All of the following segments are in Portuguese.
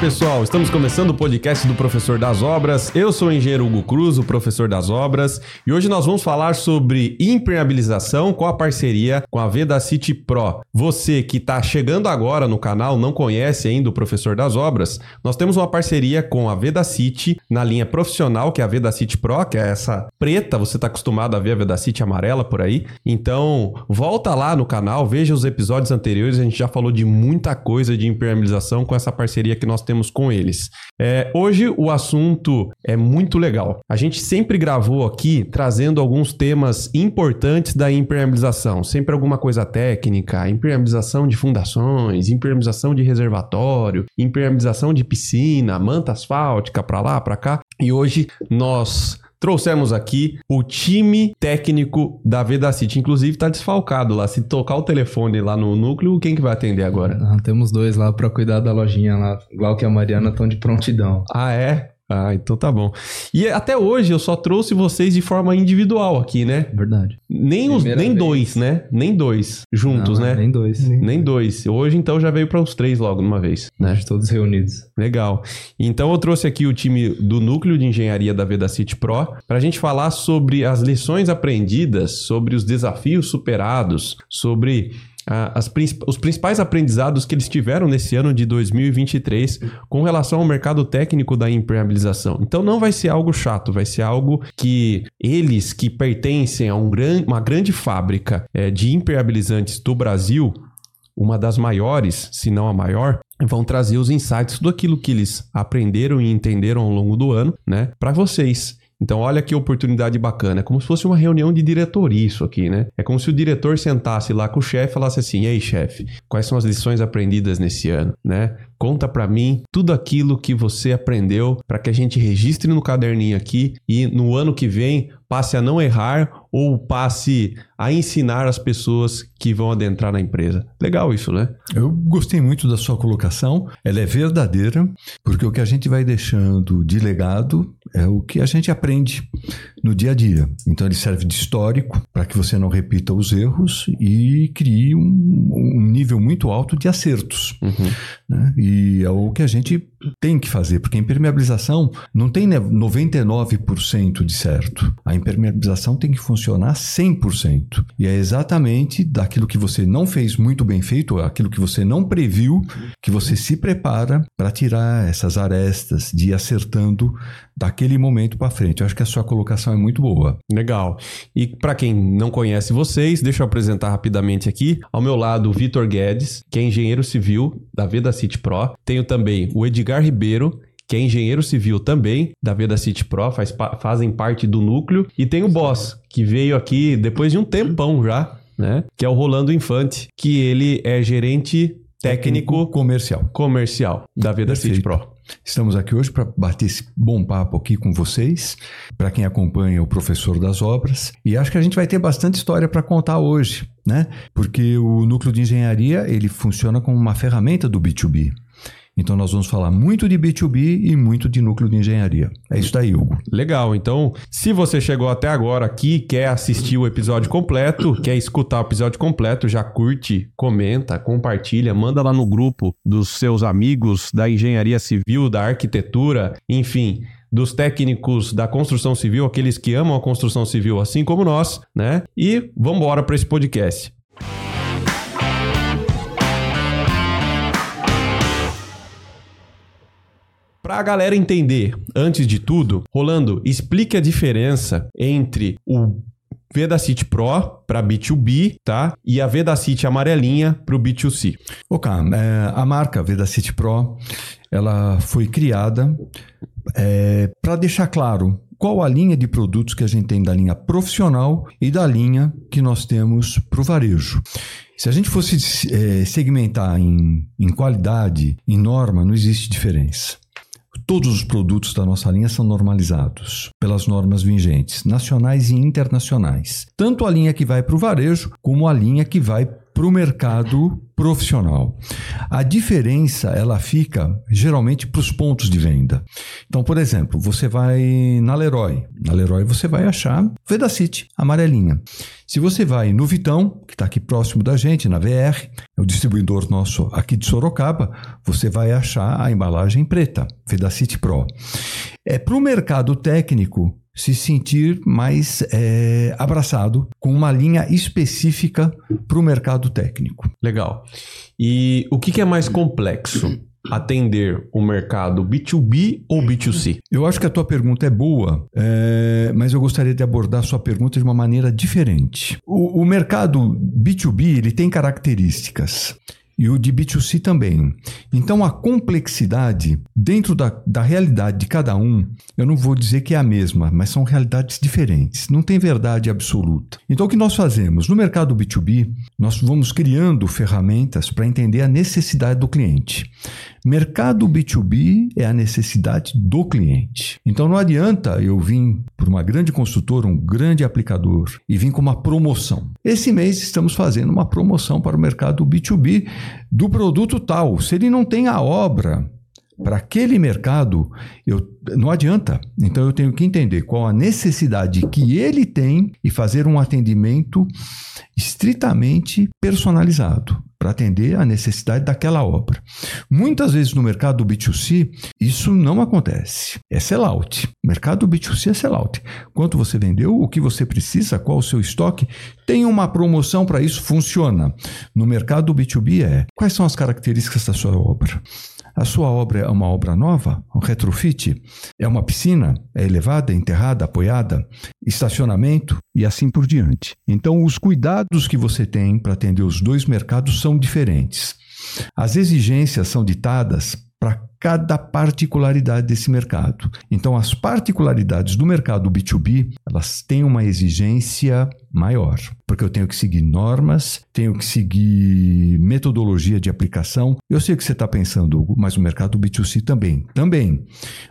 pessoal, estamos começando o podcast do Professor das Obras. Eu sou o engenheiro Hugo Cruz, o professor das obras, e hoje nós vamos falar sobre impermeabilização com a parceria com a Vedacity Pro. Você que está chegando agora no canal, não conhece ainda o Professor das Obras, nós temos uma parceria com a Vedacity na linha profissional, que é a Vedacity Pro, que é essa preta, você está acostumado a ver a Vedacity amarela por aí. Então, volta lá no canal, veja os episódios anteriores, a gente já falou de muita coisa de impermeabilização com essa parceria que nós temos com eles. É, hoje o assunto é muito legal. A gente sempre gravou aqui trazendo alguns temas importantes da impermeabilização, sempre alguma coisa técnica, impermeabilização de fundações, impermeabilização de reservatório, impermeabilização de piscina, manta asfáltica para lá, para cá. E hoje nós Trouxemos aqui o time técnico da Vedacity. Inclusive, tá desfalcado lá. Se tocar o telefone lá no núcleo, quem que vai atender agora? Ah, temos dois lá para cuidar da lojinha lá. Igual que a Mariana estão de prontidão. Ah, é? Ah, então tá bom. E até hoje eu só trouxe vocês de forma individual aqui, né? Verdade. Nem, os, nem dois, né? Nem dois juntos, Não, né? Nem dois. Nem dois. Hoje, então, já veio para os três logo numa vez, né? Todos reunidos. Legal. Então, eu trouxe aqui o time do Núcleo de Engenharia da Vedacity Pro para a gente falar sobre as lições aprendidas, sobre os desafios superados, sobre as, os principais aprendizados que eles tiveram nesse ano de 2023 com relação ao mercado técnico da impermeabilização. Então não vai ser algo chato, vai ser algo que eles que pertencem a um gran, uma grande fábrica é, de impermeabilizantes do Brasil, uma das maiores, se não a maior, vão trazer os insights do aquilo que eles aprenderam e entenderam ao longo do ano, né, para vocês. Então, olha que oportunidade bacana. É como se fosse uma reunião de diretoria isso aqui, né? É como se o diretor sentasse lá com o chefe e falasse assim: "Ei, chefe, quais são as lições aprendidas nesse ano, né? Conta para mim tudo aquilo que você aprendeu para que a gente registre no caderninho aqui e no ano que vem passe a não errar ou passe a ensinar as pessoas que vão adentrar na empresa. Legal isso, né? Eu gostei muito da sua colocação. Ela é verdadeira, porque o que a gente vai deixando de legado é o que a gente aprende no dia a dia. Então ele serve de histórico para que você não repita os erros e crie um, um nível muito alto de acertos. Uhum. Né? E é o que a gente tem que fazer, porque a impermeabilização não tem 99% de certo. A impermeabilização tem que funcionar 100%. E é exatamente daquilo que você não fez muito bem feito, aquilo que você não previu, que você se prepara para tirar essas arestas, de ir acertando daquele momento para frente. Eu acho que a sua colocação é muito boa. Legal. E para quem não conhece vocês, deixa eu apresentar rapidamente aqui. Ao meu lado, o Vitor Guedes, que é engenheiro civil da Veda City Pro. Tenho também o Edgar Ribeiro, que é engenheiro civil também, da Veda City Pro, faz, fazem parte do núcleo. E tem o Boss, que veio aqui depois de um tempão já, né? Que é o Rolando Infante, que ele é gerente técnico, técnico comercial. comercial da Veda Perfeito. City Pro. Estamos aqui hoje para bater esse bom papo aqui com vocês, para quem acompanha o professor das obras. E acho que a gente vai ter bastante história para contar hoje, né? Porque o núcleo de engenharia, ele funciona como uma ferramenta do B2B. Então nós vamos falar muito de B2B e muito de núcleo de engenharia. É isso daí, Hugo. Legal. Então, se você chegou até agora aqui, quer assistir o episódio completo, quer escutar o episódio completo, já curte, comenta, compartilha, manda lá no grupo dos seus amigos da engenharia civil, da arquitetura, enfim, dos técnicos da construção civil, aqueles que amam a construção civil assim como nós, né? E vamos embora para esse podcast. Para a galera entender, antes de tudo, Rolando, explique a diferença entre o Vedacity Pro para B2B, tá? E a Vedacity amarelinha para o B2C. Ok, é, a marca Vedacity Pro, ela foi criada é, para deixar claro qual a linha de produtos que a gente tem da linha profissional e da linha que nós temos para o varejo. Se a gente fosse é, segmentar em, em qualidade, em norma, não existe diferença. Todos os produtos da nossa linha são normalizados pelas normas vigentes, nacionais e internacionais. Tanto a linha que vai para o varejo, como a linha que vai para o mercado profissional. A diferença ela fica geralmente para os pontos de venda. Então, por exemplo, você vai na Leroy. Na Leroy você vai achar Vedacity, amarelinha. Se você vai no Vitão, que está aqui próximo da gente, na VR, é o distribuidor nosso aqui de Sorocaba, você vai achar a embalagem preta, Vedacity Pro. É para o mercado técnico se sentir mais é, abraçado com uma linha específica para o mercado técnico. Legal. E o que, que é mais complexo? Atender o mercado B2B ou B2C? Eu acho que a tua pergunta é boa, é, mas eu gostaria de abordar a sua pergunta de uma maneira diferente. O, o mercado B2B ele tem características e o de B2C também. Então, a complexidade dentro da, da realidade de cada um, eu não vou dizer que é a mesma, mas são realidades diferentes. Não tem verdade absoluta. Então, o que nós fazemos? No mercado B2B, nós vamos criando ferramentas para entender a necessidade do cliente. Mercado B2B é a necessidade do cliente. Então não adianta eu vir por uma grande construtora, um grande aplicador e vir com uma promoção. Esse mês estamos fazendo uma promoção para o mercado B2B do produto tal. Se ele não tem a obra para aquele mercado, eu, não adianta. Então eu tenho que entender qual a necessidade que ele tem e fazer um atendimento estritamente personalizado para atender a necessidade daquela obra. Muitas vezes no mercado B2C, isso não acontece. É sellout. Mercado B2C é sellout. Quanto você vendeu, o que você precisa, qual o seu estoque, tem uma promoção para isso, funciona. No mercado B2B é quais são as características da sua obra? A sua obra é uma obra nova, um retrofit? É uma piscina? É elevada, enterrada, apoiada? Estacionamento? E assim por diante. Então, os cuidados que você tem para atender os dois mercados são diferentes. As exigências são ditadas para cada particularidade desse mercado. Então, as particularidades do mercado B2B, elas têm uma exigência maior, porque eu tenho que seguir normas, tenho que seguir metodologia de aplicação. Eu sei que você está pensando, mas o mercado B2C também, também,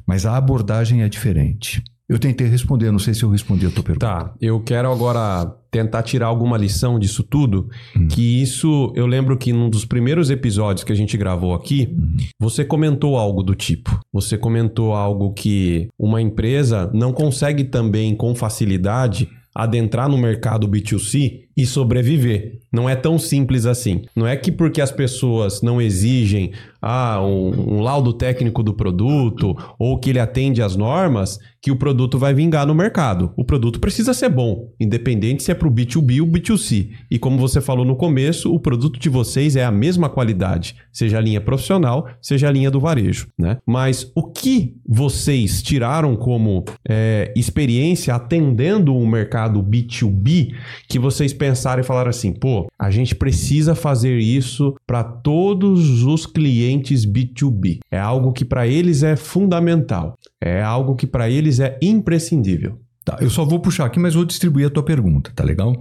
mas a abordagem é diferente. Eu tentei responder, não sei se eu respondi a tua pergunta. Tá, eu quero agora tentar tirar alguma lição disso tudo, hum. que isso, eu lembro que num dos primeiros episódios que a gente gravou aqui, hum. você comentou algo do tipo. Você comentou algo que uma empresa não consegue também com facilidade adentrar no mercado B2C e sobreviver. Não é tão simples assim. Não é que porque as pessoas não exigem ah, um, um, laudo técnico do produto ou que ele atende às normas, que o produto vai vingar no mercado. O produto precisa ser bom, independente se é para o B2B ou B2C. E como você falou no começo, o produto de vocês é a mesma qualidade, seja a linha profissional, seja a linha do varejo. Né? Mas o que vocês tiraram como é, experiência atendendo o mercado B2B que vocês pensaram e falaram assim, pô, a gente precisa fazer isso para todos os clientes B2B. É algo que para eles é fundamental. É algo que para eles é imprescindível. Tá, eu só vou puxar aqui, mas vou distribuir a tua pergunta, tá legal?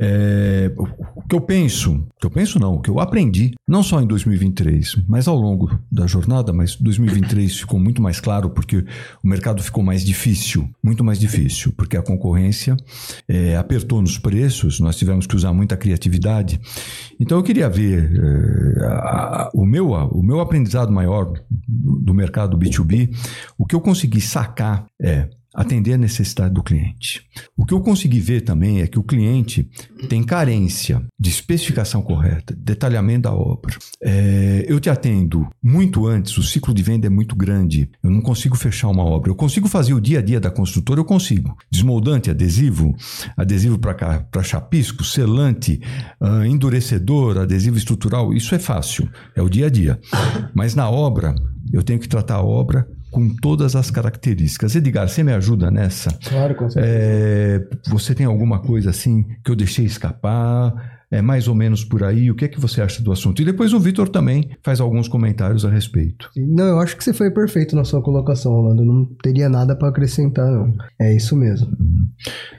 É, o que eu penso, que eu penso não, o que eu aprendi, não só em 2023, mas ao longo da jornada, mas 2023 ficou muito mais claro porque o mercado ficou mais difícil, muito mais difícil, porque a concorrência é, apertou nos preços, nós tivemos que usar muita criatividade. Então eu queria ver é, a, a, o, meu, a, o meu aprendizado maior do mercado B2B, o que eu consegui sacar é atender a necessidade do cliente. O que eu consegui ver também é que o cliente tem carência de especificação correta, detalhamento da obra. É, eu te atendo muito antes, o ciclo de venda é muito grande, eu não consigo fechar uma obra. Eu consigo fazer o dia a dia da construtora, eu consigo. Desmoldante, adesivo, adesivo para chapisco, selante, uh, endurecedor, adesivo estrutural, isso é fácil, é o dia a dia. Mas na obra, eu tenho que tratar a obra com todas as características. Edgar, você me ajuda nessa? Claro, com certeza. É, você tem alguma coisa assim que eu deixei escapar? É mais ou menos por aí. O que é que você acha do assunto? E depois o Vitor também faz alguns comentários a respeito. Não, eu acho que você foi perfeito na sua colocação, Orlando. Eu não teria nada para acrescentar, não. É isso mesmo.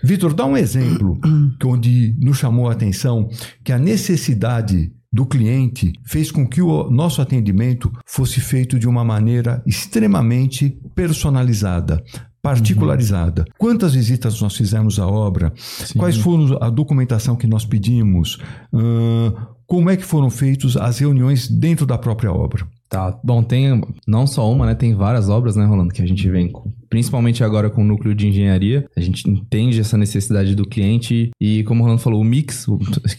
Vitor, dá um exemplo onde nos chamou a atenção que a necessidade do cliente fez com que o nosso atendimento fosse feito de uma maneira extremamente personalizada, particularizada. Uhum. Quantas visitas nós fizemos à obra? Sim. Quais foram a documentação que nós pedimos? Uh, como é que foram feitas as reuniões dentro da própria obra. Tá, bom, tem não só uma, né? Tem várias obras, né, Rolando, que a gente vem com, principalmente agora com o núcleo de engenharia. A gente entende essa necessidade do cliente e, como o Rolando falou, o mix,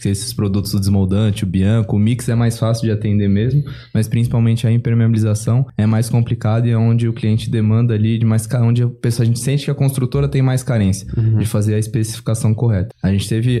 esses produtos, o desmoldante, o bianco, o mix é mais fácil de atender mesmo, mas principalmente a impermeabilização é mais complicado e é onde o cliente demanda ali de mais, onde a pessoa, a gente sente que a construtora tem mais carência de fazer a especificação correta. A gente teve,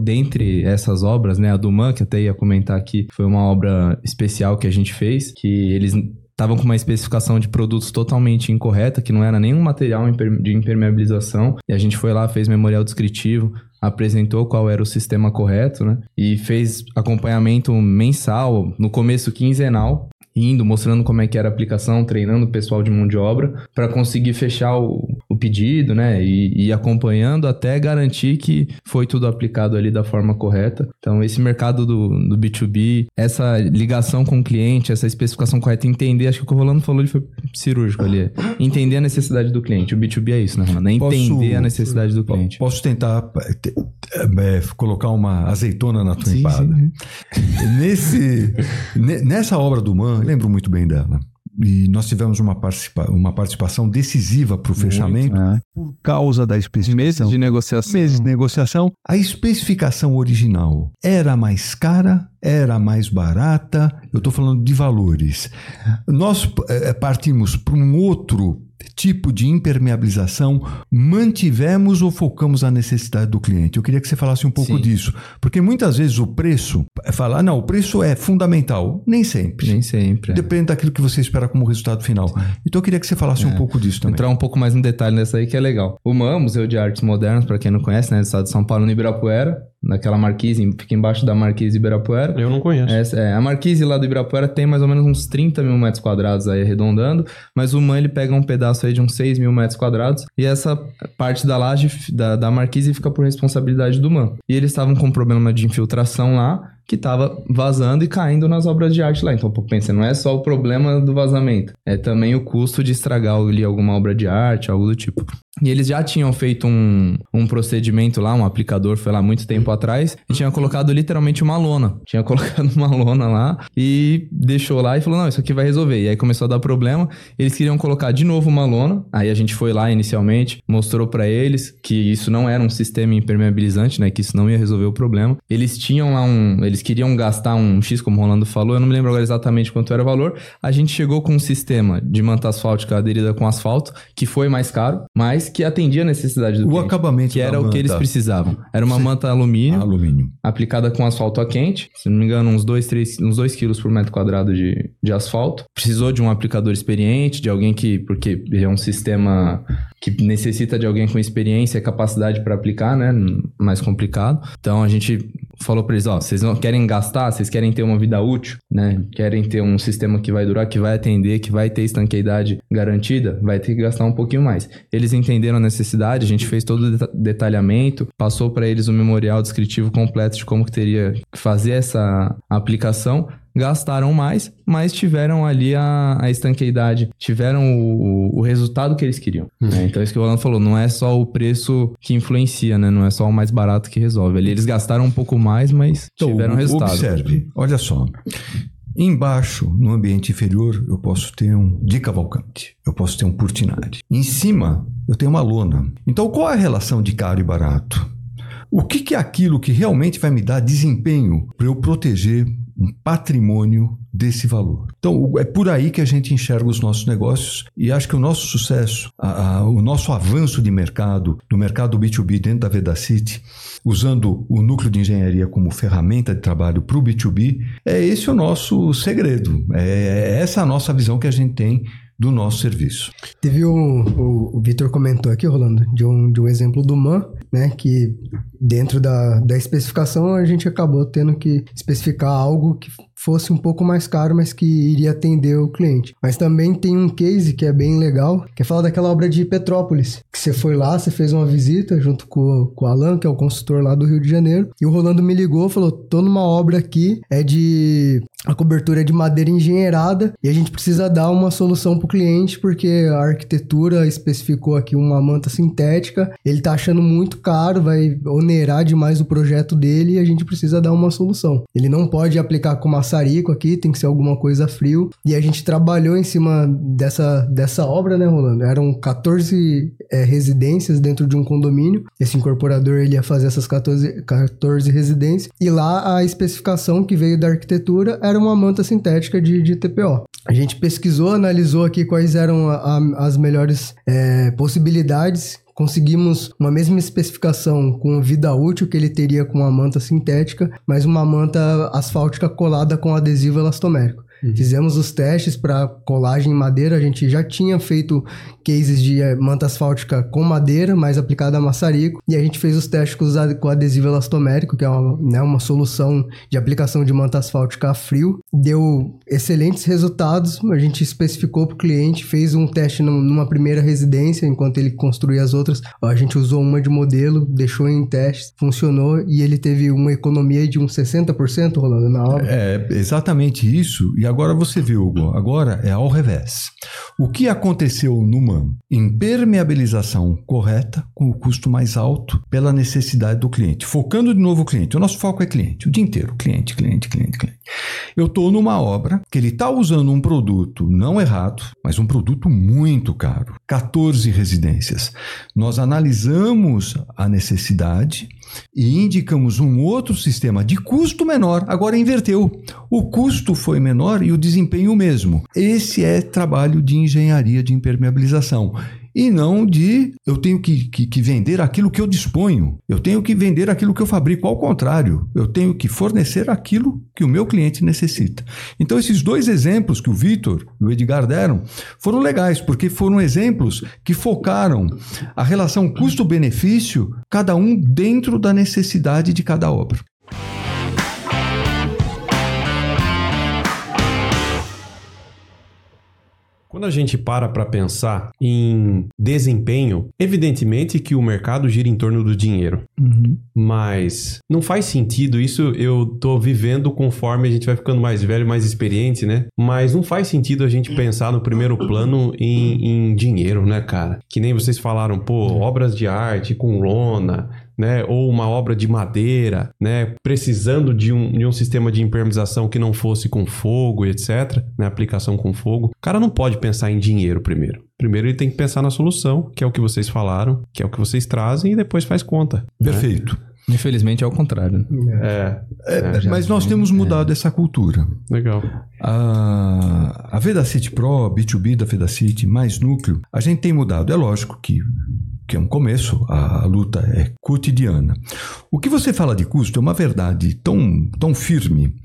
dentre essas obras, né, a do MAN, que até ia comentar aqui, foi uma obra especial que a gente fez, que eles estavam com uma especificação de produtos totalmente incorreta, que não era nenhum material de impermeabilização, e a gente foi lá, fez memorial descritivo, apresentou qual era o sistema correto, né? E fez acompanhamento mensal, no começo quinzenal, indo, mostrando como é que era a aplicação, treinando o pessoal de mão de obra, para conseguir fechar o, o pedido, né? E, e acompanhando até garantir que foi tudo aplicado ali da forma correta. Então, esse mercado do, do B2B, essa ligação com o cliente, essa especificação correta, entender, acho que o que o Rolando falou ele foi cirúrgico ali. é Entender a necessidade do cliente. O B2B é isso, né, Rolando? É entender Posso- a necessidade do cliente. Posso tentar te- eh, colocar uma azeitona na tua Sim, empada? sim. Nesse, ne- nessa obra do Man, lembro muito bem dela. E nós tivemos uma, participa- uma participação decisiva para o fechamento É. por causa da especificação. Meses de negociação. meses de negociação. A especificação original era mais cara, era mais barata. Eu estou falando de valores. Nós eh, partimos para um outro tipo de impermeabilização, mantivemos ou focamos a necessidade do cliente? Eu queria que você falasse um pouco Sim. disso, porque muitas vezes o preço, é falar, não, o preço é fundamental, nem sempre. Nem sempre. é. Depende daquilo que você espera como resultado final. Então eu queria que você falasse um pouco disso também. Entrar um pouco mais no detalhe nessa aí que é legal. O MAM, Museu de Artes Modernas, para quem não conhece, né, do estado de São Paulo, no Ibirapuera, naquela marquise, fica embaixo da marquise Ibirapuera. Eu não conheço. É, a marquise lá do Ibirapuera tem mais ou menos uns 30 mil metros quadrados aí arredondando, mas o MAN ele pega um pedaço aí de uns 6 mil metros quadrados e essa parte da laje da, da marquise fica por responsabilidade do MAN. E eles estavam com um problema de infiltração lá que estava vazando e caindo nas obras de arte lá. Então, pensa, não é só o problema do vazamento, é também o custo de estragar ali alguma obra de arte, algo do tipo. E eles já tinham feito um, um procedimento lá, um aplicador foi lá muito tempo atrás, e tinha colocado literalmente uma lona. Tinha colocado uma lona lá e deixou lá e falou: não, isso aqui vai resolver. E aí começou a dar problema. Eles queriam colocar de novo uma lona. Aí a gente foi lá inicialmente, mostrou pra eles que isso não era um sistema impermeabilizante, né? Que isso não ia resolver o problema. Eles tinham lá um. Eles queriam gastar um X, como o Rolando falou, eu não me lembro agora exatamente quanto era o valor. A gente chegou com um sistema de manta asfáltica aderida com asfalto, que foi mais caro, mas que atendia a necessidade do O cliente, acabamento que da era o que eles manta. precisavam. Era uma manta alumínio Alumínio. aplicada com asfalto a quente, se não me engano, uns 2, 3, uns 2 quilos por metro quadrado de, de asfalto. Precisou de um aplicador experiente, de alguém que, porque é um sistema que necessita de alguém com experiência e capacidade para aplicar, né? Mais complicado. Então a gente falou para eles, ó, vocês não querem gastar, vocês querem ter uma vida útil, né? Querem ter um sistema que vai durar, que vai atender, que vai ter estanqueidade garantida, vai ter que gastar um pouquinho mais. Eles entenderam a necessidade, a gente fez todo o deta- detalhamento, passou para eles o memorial descritivo completo de como que teria que fazer essa aplicação. Gastaram mais, mas tiveram ali a, a estanqueidade, tiveram o, o resultado que eles queriam. né? Então, isso que o Rolando falou, não é só o preço que influencia, né? Não é só o mais barato que resolve. Ali eles gastaram um pouco mais, mas Então, tiveram resultado. observe, olha só. Embaixo, no ambiente inferior, eu posso ter um de cavalcante, eu posso ter um portinari. Em cima, eu tenho uma lona. Então, qual é a relação de caro e barato? O que, que é aquilo que realmente vai me dar desempenho para eu proteger um patrimônio desse valor? Então, é por aí que a gente enxerga os nossos negócios e acho que o nosso sucesso, a- a- o nosso avanço de mercado, do mercado B2B dentro da Vedacity, usando o núcleo de engenharia como ferramenta de trabalho para o B2B, é esse o nosso segredo. É essa a nossa visão que a gente tem do nosso serviço. Teve um, o, o Vitor comentou aqui, Rolando, de um, de um exemplo do MAN, né? Que dentro da, da especificação a gente acabou tendo que especificar algo que fosse um pouco mais caro, mas que iria atender o cliente. Mas também tem um case que é bem legal, que é falar daquela obra de Petrópolis, que você foi lá, você fez uma visita junto com, com o Alan, que é o consultor lá do Rio de Janeiro, e o Rolando me ligou, falou, tô numa obra aqui, é de... a cobertura é de madeira engenheirada, e a gente precisa dar uma solução para o cliente, porque a arquitetura especificou aqui uma manta sintética, ele tá achando muito caro, vai onerar demais o projeto dele e a gente precisa dar uma solução. Ele não pode aplicar com maçarico aqui, tem que ser alguma coisa frio. E a gente trabalhou em cima dessa, dessa obra, né, Rolando? Eram 14 é, residências dentro de um condomínio. Esse incorporador ele ia fazer essas 14, 14 residências. E lá a especificação que veio da arquitetura era uma manta sintética de, de TPO. A gente pesquisou, analisou aqui quais eram a, a, as melhores é, possibilidades conseguimos uma mesma especificação com vida útil que ele teria com a manta sintética, mas uma manta asfáltica colada com adesivo elastomérico. Uhum. Fizemos os testes para colagem em madeira. A gente já tinha feito cases de eh, manta asfáltica com madeira, mais aplicada a maçarico. E a gente fez os testes com adesivo elastomérico, que é uma, né, uma solução de aplicação de manta asfáltica a frio. Deu excelentes resultados. A gente especificou para o cliente, fez um teste numa primeira residência, enquanto ele construía as outras. A gente usou uma de modelo, deixou em teste, funcionou e ele teve uma economia de uns 60% rolando na obra. É exatamente isso. E agora você vê, Hugo, agora é ao revés. O que aconteceu no? Impermeabilização correta com o custo mais alto pela necessidade do cliente. Focando de novo o cliente. O nosso foco é cliente, o dia inteiro. Cliente, cliente, cliente, cliente. Eu estou numa obra que ele está usando um produto não errado, mas um produto muito caro. 14 residências. Nós analisamos a necessidade e indicamos um outro sistema de custo menor. Agora inverteu. O custo foi menor e o desempenho o mesmo. Esse é trabalho de engenharia de impermeabilização e não de eu tenho que, que, que, vender aquilo que eu disponho, eu tenho que vender aquilo que eu fabrico. Ao contrário, eu tenho que fornecer aquilo que o meu cliente necessita. Então, esses dois exemplos que o Vitor e o Edgar deram foram legais, porque foram exemplos que focaram a relação custo-benefício, cada um dentro da necessidade de cada obra. Quando a gente para para pensar em desempenho, evidentemente que o mercado gira em torno do dinheiro. Uhum. Mas não faz sentido, isso eu tô vivendo conforme a gente vai ficando mais velho, mais experiente, né? Mas não faz sentido a gente pensar no primeiro plano em, em dinheiro, né, cara? Que nem vocês falaram, pô, obras de arte com lona, né, ou uma obra de madeira, né, precisando de um, de um sistema de impermeabilização que não fosse com fogo etc, né, aplicação com fogo, o cara não pode pensar em dinheiro primeiro. Primeiro ele tem que pensar na solução, que é o que vocês falaram, que é o que vocês trazem e depois faz conta. Né? Perfeito. Né? Infelizmente é o contrário. É, é, é mas nós temos mudado é. essa cultura. Legal. A, a Vedacity Pro, B2B da Vedacity, mais núcleo, a gente tem mudado. É lógico que que é um começo, a, a, luta é cotidiana. O que você fala de custo é uma verdade tão, tão firme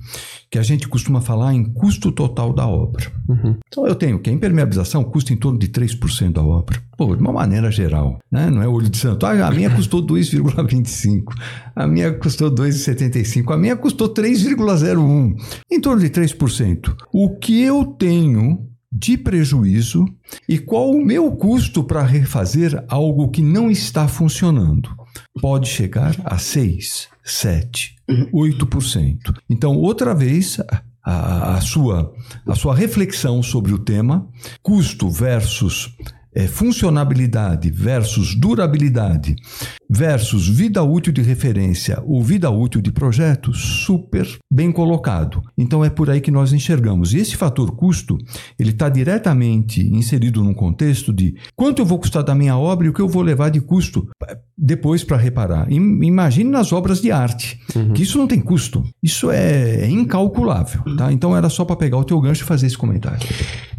que a gente costuma falar em custo total da obra. Uhum. Então eu tenho que a impermeabilização custa em torno de 3% da obra. Pô, de uma maneira geral, né? não é olho de santo. Ah, a minha custou 2,25, a minha custou 2,75, a minha custou 3,01, em torno de 3%. O que eu tenho de prejuízo e qual o meu custo para refazer algo que não está funcionando. Pode chegar a 6, 7, 8%. Então, outra vez, a, a, sua, a sua reflexão sobre o tema, custo versus é, funcionabilidade versus durabilidade versus vida útil de referência ou vida útil de projeto, super bem colocado. Então é por aí que nós enxergamos. E esse fator custo, ele está diretamente inserido num contexto de quanto eu vou custar da minha obra e o que eu vou levar de custo depois para reparar. Imagine nas obras de arte, uhum. que isso não tem custo. Isso é, é incalculável. Tá? Então era só para pegar o teu gancho e fazer esse comentário.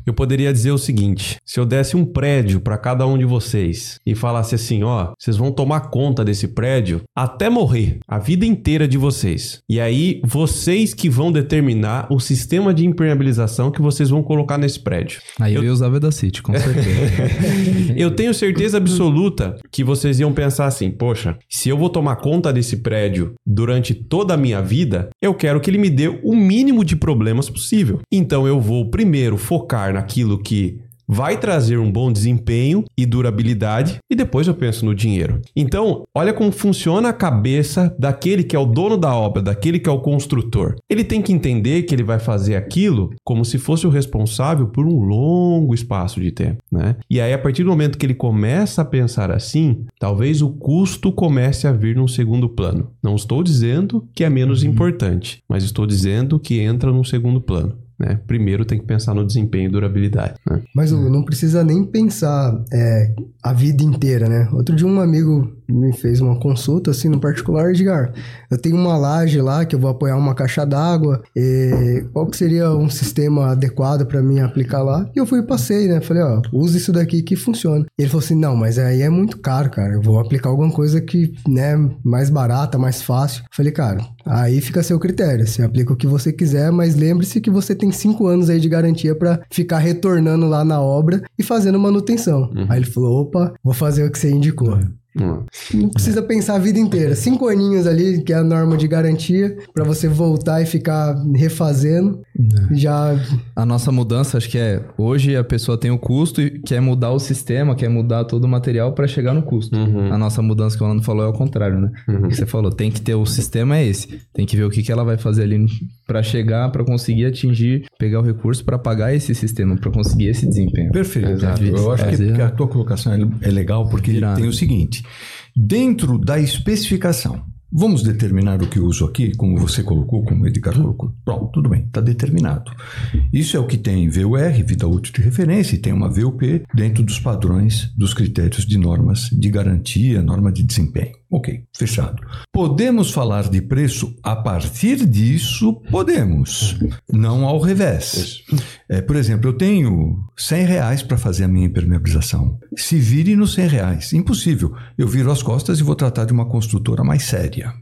Eu poderia dizer o seguinte: se eu desse um prédio para cada um de vocês e falasse assim, ó, vocês vão tomar conta desse prédio até morrer, a vida inteira de vocês. E aí vocês que vão determinar o sistema de impermeabilização que vocês vão colocar nesse prédio. Aí eu, eu ia usar Veda City, com certeza. eu tenho certeza absoluta que vocês iam pensar assim, poxa, se eu vou tomar conta desse prédio durante toda a minha vida, eu quero que ele me dê o mínimo de problemas possível. Então eu vou primeiro focar naquilo que vai trazer um bom desempenho e durabilidade, e depois eu penso no dinheiro. Então, olha como funciona a cabeça daquele que é o dono da obra, daquele que é o construtor. Ele tem que entender que ele vai fazer aquilo como se fosse o responsável por um longo espaço de tempo, né? E aí, a partir do momento que ele começa a pensar assim, talvez o custo comece a vir num segundo plano. Não estou dizendo que é menos uhum. importante, mas estou dizendo que entra num segundo plano. Né? Primeiro tem que pensar no desempenho e durabilidade. Né? Mas não precisa nem pensar é, a vida inteira, né? Outro dia um amigo me fez uma consulta assim no particular, Edgar. Eu tenho uma laje lá que eu vou apoiar uma caixa d'água. qual que seria um sistema adequado para mim aplicar lá? E eu fui e passei, né? Falei, ó, use isso daqui que funciona. E ele falou assim: não, mas aí é muito caro, cara. Eu vou aplicar alguma coisa que, né, mais barata, mais fácil. Falei, cara, aí fica a seu critério. Você aplica o que você quiser, mas lembre-se que você tem cinco anos aí de garantia para ficar retornando lá na obra e fazendo manutenção. Uhum. Aí ele falou: opa, vou fazer o que você indicou. Uhum. Hum. Não precisa pensar a vida inteira. Cinco aninhos ali, que é a norma de garantia, para você voltar e ficar refazendo. É. Já. A nossa mudança, acho que é. Hoje a pessoa tem o custo e quer mudar o sistema, quer mudar todo o material para chegar no custo. Uhum. A nossa mudança que o Orlando falou é o contrário, né? Uhum. você falou, tem que ter o sistema é esse. Tem que ver o que, que ela vai fazer ali para chegar, para conseguir atingir, pegar o recurso para pagar esse sistema, para conseguir esse desempenho. Perfeito. Exato. Eu acho que, que, a tua colocação é, é legal porque Virado. tem o seguinte: dentro da especificação Vamos determinar o que uso aqui, como você colocou, como o Edgar colocou. Pronto, tudo bem, está determinado. Isso é o que tem VUR, vida útil de referência, e tem uma VUP dentro dos padrões dos critérios de normas de garantia, norma de desempenho. Ok, fechado. Podemos falar de preço a partir disso? Podemos. Não ao revés. É, por exemplo, eu tenho 100 reais para fazer a minha impermeabilização. Se vire nos 100 reais. Impossível. Eu viro as costas e vou tratar de uma construtora mais séria.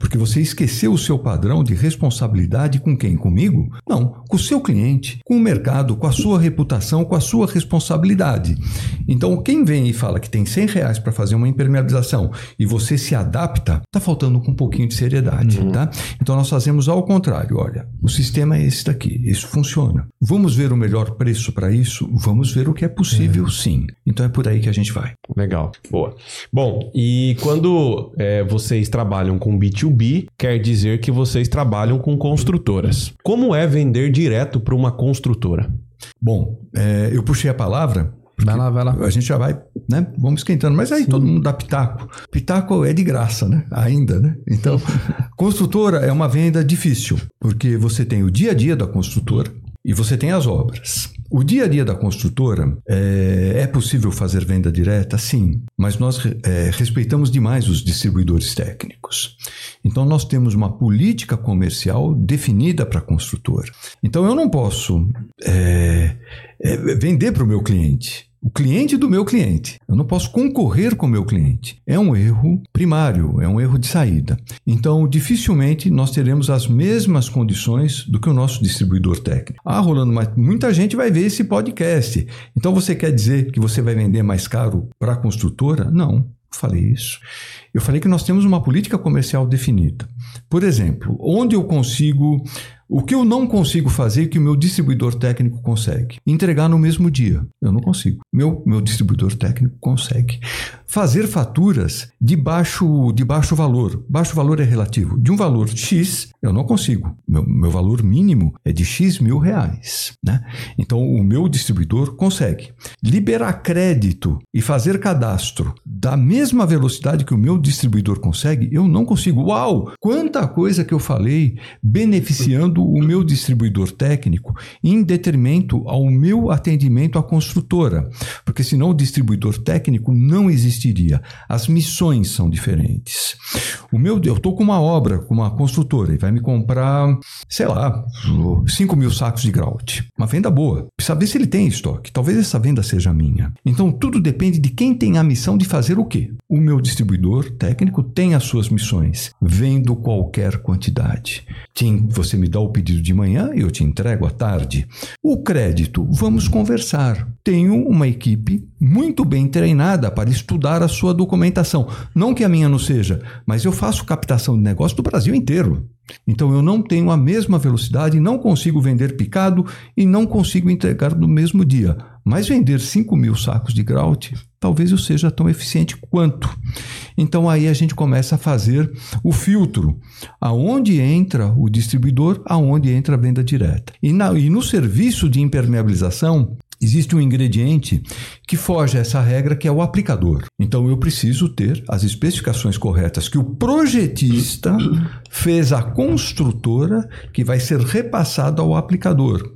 Porque você esqueceu o seu padrão de responsabilidade com quem? Comigo? Não, com o seu cliente, com o mercado, com a sua reputação, com a sua responsabilidade. Então, quem vem e fala que tem 100 reais para fazer uma impermeabilização e você se adapta, está faltando com um pouquinho de seriedade, uhum. tá? Então, nós fazemos ao contrário. Olha, o sistema é esse daqui, isso funciona. Vamos ver o melhor preço para isso? Vamos ver o que é possível, uhum. sim. Então, é por aí que a gente vai. Legal, boa. Bom, e quando é, vocês trabalham com com B2B quer dizer que vocês trabalham com construtoras. Como é vender direto para uma construtora? Bom, é, eu puxei a palavra Vai lá, vai lá. A gente já vai, né? Vamos esquentando. Mas aí Sim. todo mundo dá pitaco. Pitaco é de graça, né? Ainda, né? Então, construtora é uma venda difícil, porque você tem o dia a dia da construtora e você tem as obras. O dia a dia da construtora é, é possível fazer venda direta? Sim, mas nós é, respeitamos demais os distribuidores técnicos. Então nós temos uma política comercial definida para a construtora. Então eu não posso é, vender para o meu cliente o cliente do meu cliente. Eu não posso concorrer com o meu cliente. É um erro primário, é um erro de saída. Então, dificilmente nós teremos as mesmas condições do que o nosso distribuidor técnico. Ah, Rolando, mas muita gente vai ver esse podcast. Então, você quer dizer que você vai vender mais caro para a construtora? Não falei isso. Eu falei que nós temos uma política comercial definida. Por exemplo, onde eu consigo o que eu não consigo fazer que o meu distribuidor técnico consegue? Entregar no mesmo dia. Eu não consigo. Meu, meu distribuidor técnico consegue. Fazer faturas de baixo, de baixo valor. Baixo valor é relativo. De um valor X, eu não consigo. Meu, meu valor mínimo é de X mil reais. Né? Então, o meu distribuidor consegue. Liberar crédito e fazer cadastro da mesma velocidade que o meu distribuidor consegue, eu não consigo. Uau! Quanta coisa que eu falei beneficiando o meu distribuidor técnico em detrimento ao meu atendimento à construtora, porque senão o distribuidor técnico não existiria. As missões são diferentes. O meu, eu estou com uma obra, com uma construtora, e vai me comprar, sei lá, 5 mil sacos de grout. Uma venda boa. Ver se ele tem estoque. Talvez essa venda seja minha. Então, tudo depende de quem tem a missão de fazer o quê. O meu distribuidor técnico tem as suas missões. Vendo qualquer quantidade. Tim, você me dá o o pedido de manhã e eu te entrego à tarde. O crédito, vamos conversar. Tenho uma equipe muito bem treinada para estudar a sua documentação. Não que a minha não seja, mas eu faço captação de negócio do Brasil inteiro. Então eu não tenho a mesma velocidade, não consigo vender picado e não consigo entregar no mesmo dia Mas vender 5 mil sacos de grout talvez eu seja tão eficiente quanto. Então aí a gente começa a fazer o filtro, aonde entra o distribuidor, aonde entra a venda direta. E, na, e no serviço de impermeabilização, existe um ingrediente que foge a essa regra, que é o aplicador. Então eu preciso ter as especificações corretas que o projetista fez à construtora, que vai ser repassado ao aplicador.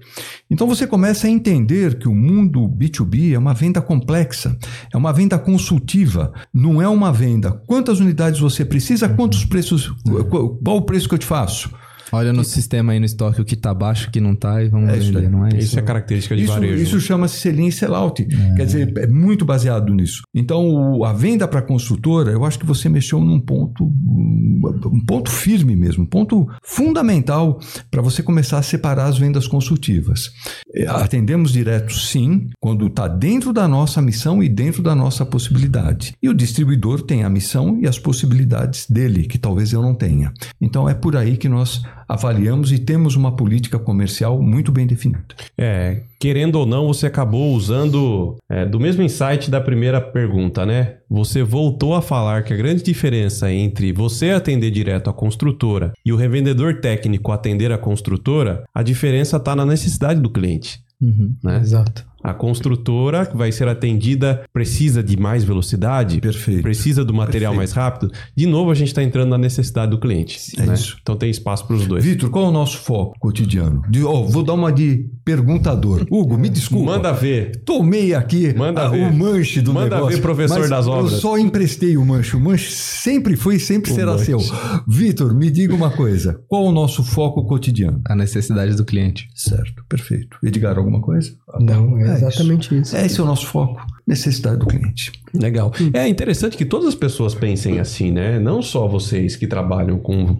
Então você começa a entender que o mundo B2B é uma venda complexa, é uma venda consultiva, não é uma venda. Quantas unidades você precisa? Quantos preços? Qual o preço que eu te faço? Olha no sistema aí no estoque o que tá baixo, o que não tá e vamos É isso vender, não é isso? Isso é característica de Isso, varejo. isso chama-se selim e sellout. Quer dizer, é muito baseado nisso. Então, o- a venda para a construtora, eu acho que você mexeu num ponto, um ponto firme mesmo, um ponto fundamental para você começar a separar as vendas consultivas. É, Atendemos direto, sim, quando está dentro da nossa missão e dentro da nossa possibilidade. E o distribuidor tem a missão e as possibilidades dele, que talvez eu não tenha. Então, é por aí que nós avaliamos e temos uma política comercial muito bem definida. É, querendo ou não, você acabou usando é, do mesmo insight da primeira pergunta, né? Você voltou a falar que a grande diferença entre você atender direto a construtora e o revendedor técnico atender a construtora, a diferença está na necessidade do cliente. Uhum. Né? Exato. A construtora que vai ser atendida precisa de mais velocidade, Perfeito. precisa do material Perfeito. mais rápido. De novo, a gente está entrando na necessidade do cliente. É né? isso. Então tem espaço para os dois. Vitor, qual é o nosso foco cotidiano? De- ó, vou dar uma de perguntador. Hugo, me desculpa. Manda ver. Tomei aqui Manda ah, ver. o manche do Manda negócio. ver, professor mas das obras. Eu só emprestei o manche. O manche sempre foi e sempre O será manche. seu. Vitor, me diga uma coisa. Qual o nosso foco cotidiano? A necessidade do cliente. Certo, perfeito. Edgar, alguma coisa? Não, é É isso. exatamente isso. É, esse é o nosso foco. Necessidade do cliente. Legal. É interessante que todas as pessoas pensem assim, né? Não só vocês que trabalham com,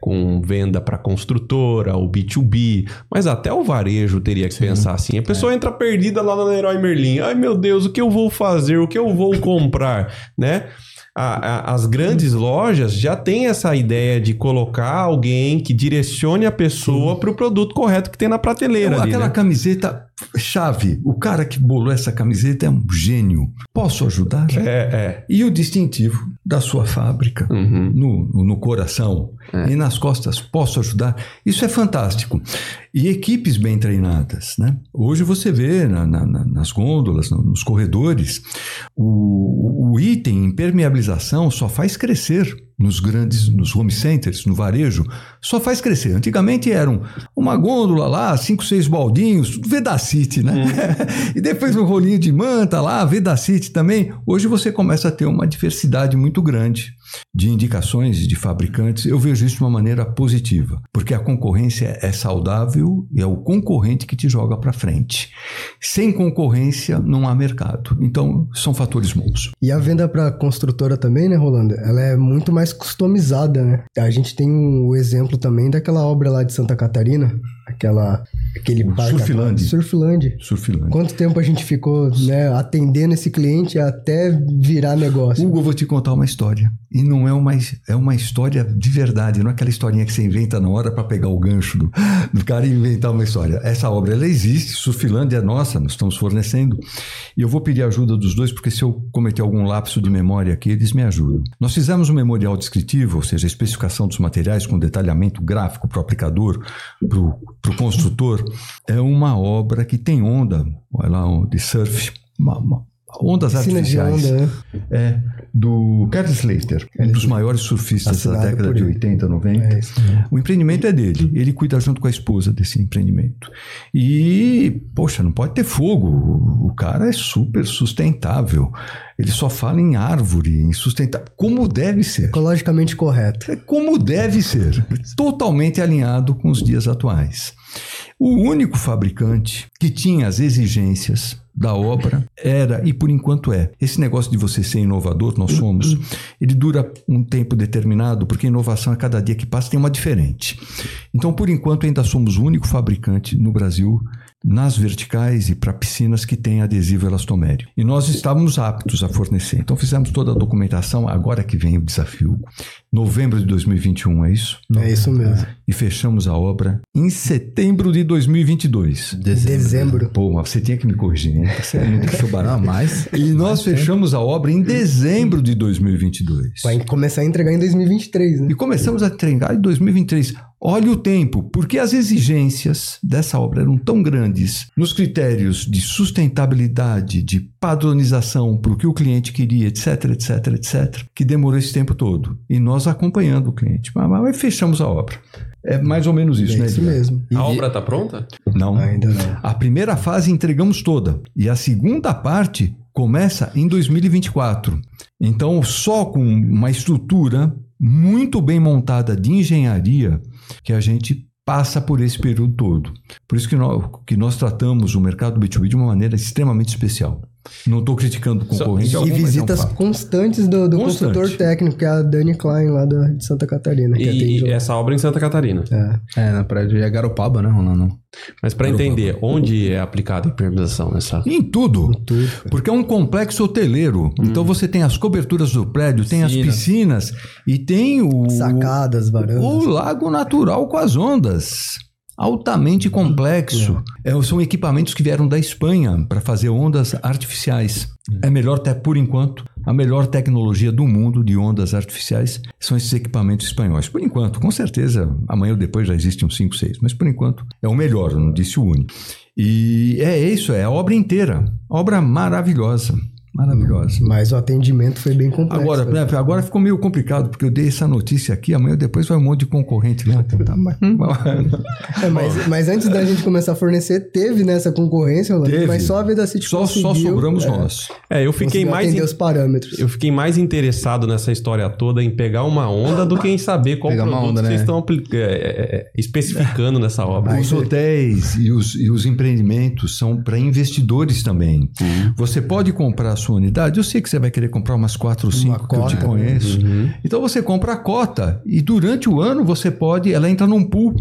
com venda para construtora, o B2B, mas até o varejo teria que pensar assim. A pessoa entra perdida lá na Leroy Merlin. Ai meu Deus, o que eu vou fazer? O que eu vou comprar? né? A- a- as grandes lojas já têm essa ideia de colocar alguém que direcione a pessoa para o produto correto que tem na prateleira. ali, Aquela né? camiseta chave. O cara que bolou essa camiseta é um gênio. Posso ajudar? É, E o distintivo da sua fábrica? é. Uhum. no, no- coração É. e nas costas, posso ajudar? Isso é fantástico. E equipes bem treinadas. Né? Hoje você vê na- na- na- nas gôndolas, no- nos corredores, o, o item impermeabilização só faz crescer nos grandes, nos home centers, no varejo, só faz crescer. Antigamente eram uma gôndola lá, cinco, seis baldinhos, tudo Vedacity, né? e depois um rolinho de manta lá, Vedacity também. Hoje você começa a ter uma diversidade muito grande de indicações de fabricantes. Eu vejo isso de uma maneira positiva, porque a concorrência é saudável e é o concorrente que te joga para frente. Sem concorrência não há mercado. Então são fatores bons. E a venda para construtora também, né, Rolando? Ela é muito mais customizada, né? A gente tem o exemplo também daquela obra lá de Santa Catarina, aquela aquele O parque Surfland. Surfland. Surfilante. Quanto tempo a gente ficou, né, atendendo esse cliente até virar negócio? Hugo, eu vou te contar uma história. E não é uma, é uma história de verdade, não é aquela historinha que você inventa na hora para pegar o gancho do, do cara e inventar uma história. Essa obra, ela existe, Surfilândia é nossa, nós estamos fornecendo. E eu vou pedir ajuda dos dois, porque se eu cometer algum lapso de memória aqui, eles me ajudam. Nós fizemos um memorial descritivo, ou seja, a especificação dos materiais com detalhamento gráfico para o aplicador, para o construtor. É uma obra que tem onda, olha lá, de surf, uma- uma- ondas Piscina artificiais. onda, né? É, do Carl Slater, um dos maiores surfistas da década de ele. 80, 90. É. O empreendimento é dele. Ele cuida junto com a esposa desse empreendimento. E, poxa, não pode ter fogo. O- O cara é super sustentável. Ele só fala em árvore, em sustentável. Como deve ser. Ecologicamente correto. É como deve ser. Totalmente alinhado com os dias atuais. O único fabricante que tinha as exigências da obra era, e por enquanto é, esse negócio de você ser inovador, nós somos, ele dura um tempo determinado, porque inovação a cada dia que passa tem uma diferente. Então, por enquanto, ainda somos o único fabricante no Brasil nas verticais e para piscinas que tem adesivo elastoméreo. E nós estávamos aptos a fornecer. Então fizemos toda a documentação, agora que vem o desafio. Novembro de 2021, é isso? É isso mesmo. E fechamos a obra em setembro de 2022. Dezembro. Pô, mas você tinha que me corrigir, né? Você Não, barato. mas... E nós fechamos a obra em dezembro de 2022. Vai começar a entregar em 2023, né? E começamos a treinar em 2023. Olha o tempo, porque as exigências dessa obra eram tão grandes nos critérios de sustentabilidade, de padronização para o que o cliente queria, etc, etc, etc, que demorou esse tempo todo. E nós acompanhando o cliente. Mas, mas fechamos a obra. É mais ou menos isso, é né? isso Edgar? mesmo. A obra tá pronta? Não. Ainda não. A primeira fase entregamos toda e a segunda parte começa em 2024. Então, só com uma estrutura muito bem montada de engenharia que a gente passa por esse período todo. Por isso que nós, que nós tratamos o mercado B2B de uma maneira extremamente especial. Não estou criticando o concorrente. Só- algum, E mas é um visitas constantes do, do Constante. consultor técnico, que é a Dani Klein, lá da- de Santa Catarina, que E, e essa obra em Santa Catarina. É. É, na praia de é Garopaba, né, Rolando? Mas para entender, onde é aplicada a impermeabilização nessa? Em tudo. Tudo, cara. Porque é um complexo hoteleiro. Então você tem as coberturas do prédio, tem as Piscinas. piscinas e tem o, Sacadas, varandas. O lago natural com as ondas. Altamente complexo. É, são equipamentos que vieram da Espanha para fazer ondas artificiais. É melhor, até por enquanto, a melhor tecnologia do mundo de ondas artificiais são esses equipamentos espanhóis. Por enquanto, com certeza, amanhã ou depois já existem uns 5, 6, mas por enquanto é o melhor, eu não disse o único. E é isso, é a obra inteira. Obra maravilhosa. Maravilhosa. Mas o atendimento foi bem complexo. Agora, né? né, agora ficou meio complicado, porque eu dei essa notícia aqui, amanhã depois vai um monte de concorrente lá. Tá, mas- É, mas, mas antes da gente começar a fornecer, teve nessa concorrência, Rolando, Teve. mas só a Veda City só, só sobramos é, nós. É, eu fiquei mais in- os parâmetros. eu fiquei mais interessado nessa história toda em pegar uma onda do que em saber qual Pegar produto onda, que vocês né? estão é, é, é, especificando nessa obra. Os hotéis e os, e os empreendimentos são para investidores também. Você pode comprar a sua unidade. Eu sei que você vai querer comprar umas quatro ou cinco que eu te conheço. Então você compra a cota e durante o ano você pode, ela entra num pool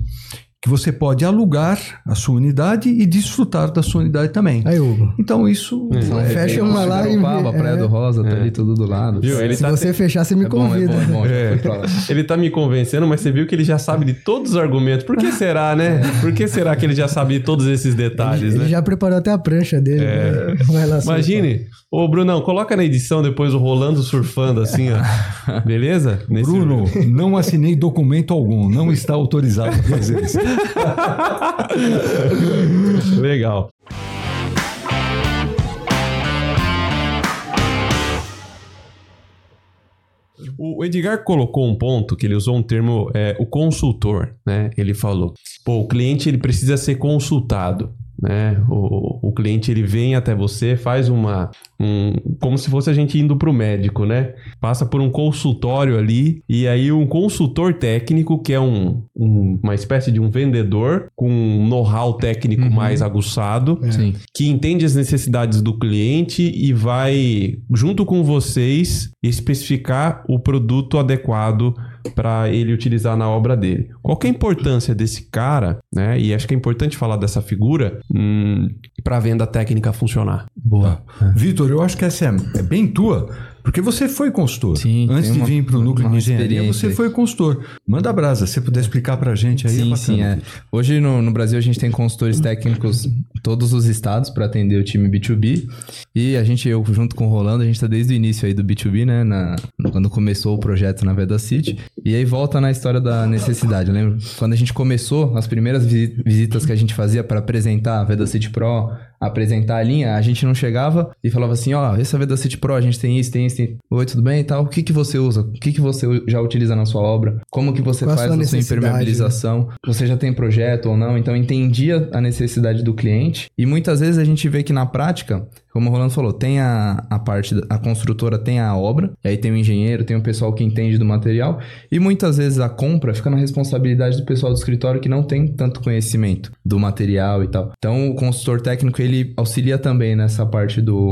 que você pode alugar a sua unidade e desfrutar da sua unidade também. Aí, Hugo. Então isso É, Fecha uma lá e- Garopaba, Praia é. do Rosa, tá ali tudo do lado. Viu? Ele Se tá você fechar, você me É bom, é convida. bom, é bom. É. Ele tá me convencendo, mas você viu que ele já sabe de todos os argumentos. Por que será, né? Por que será que ele já sabe de todos esses detalhes, Ele né? já preparou até a prancha dele. né? Lá, Imagine, ô Brunão, coloca na edição depois o Rolando surfando assim, ó. Beleza? Nesse- Bruno, não assinei documento algum, não está autorizado a fazer isso. Legal. O Edgar colocou um ponto que ele usou um termo, é, o consultor, né? Ele falou, pô, o cliente ele precisa ser consultado, né? O, o cliente ele vem até você, faz uma, um, como se fosse a gente indo para o médico, né? Passa por um consultório ali e aí um consultor técnico que é um, um- uma espécie de um vendedor com um know-how técnico mais aguçado Sim. que entende as necessidades do cliente e vai, junto com vocês, especificar o produto adequado para ele utilizar na obra dele. Qual que é a importância desse cara, né? E acho que é importante falar dessa figura para a venda técnica funcionar. Boa. Vitor, eu acho que essa é, é bem tua, porque você foi consultor. Sim, Antes de uma- vir para o núcleo de engenharia, você foi consultor. Manda brasa, se você puder explicar para a gente aí. é Sim, bacana. sim, é. Hoje no, no Brasil a gente tem consultores técnicos todos os estados para atender o time B2B. E a gente, eu junto com o Rolando, a gente tá desde o início aí do B2B, né? Na, quando começou o projeto na Veda City. E aí volta na história da necessidade. Eu lembro quando a gente começou, as primeiras visi- visitas que a gente fazia para apresentar a Veda City Pro, apresentar a linha, a gente não chegava e falava assim, ó, essa Veda City Pro, a gente tem isso, tem isso, tem... Oi, tudo bem e tal? O que que você usa? O que que você já utiliza na sua obra? Como que você Qual faz a sua necessidade, impermeabilização? Você já tem projeto ou não? Então entendia a necessidade do cliente. E muitas vezes a gente vê que na prática, como o Rolando falou, tem a, a parte, a construtora tem a obra, e aí tem o engenheiro, tem o pessoal que entende do material, e muitas vezes a compra fica na responsabilidade do pessoal do escritório que não tem tanto conhecimento do material e tal. Então o consultor técnico ele auxilia também nessa parte do,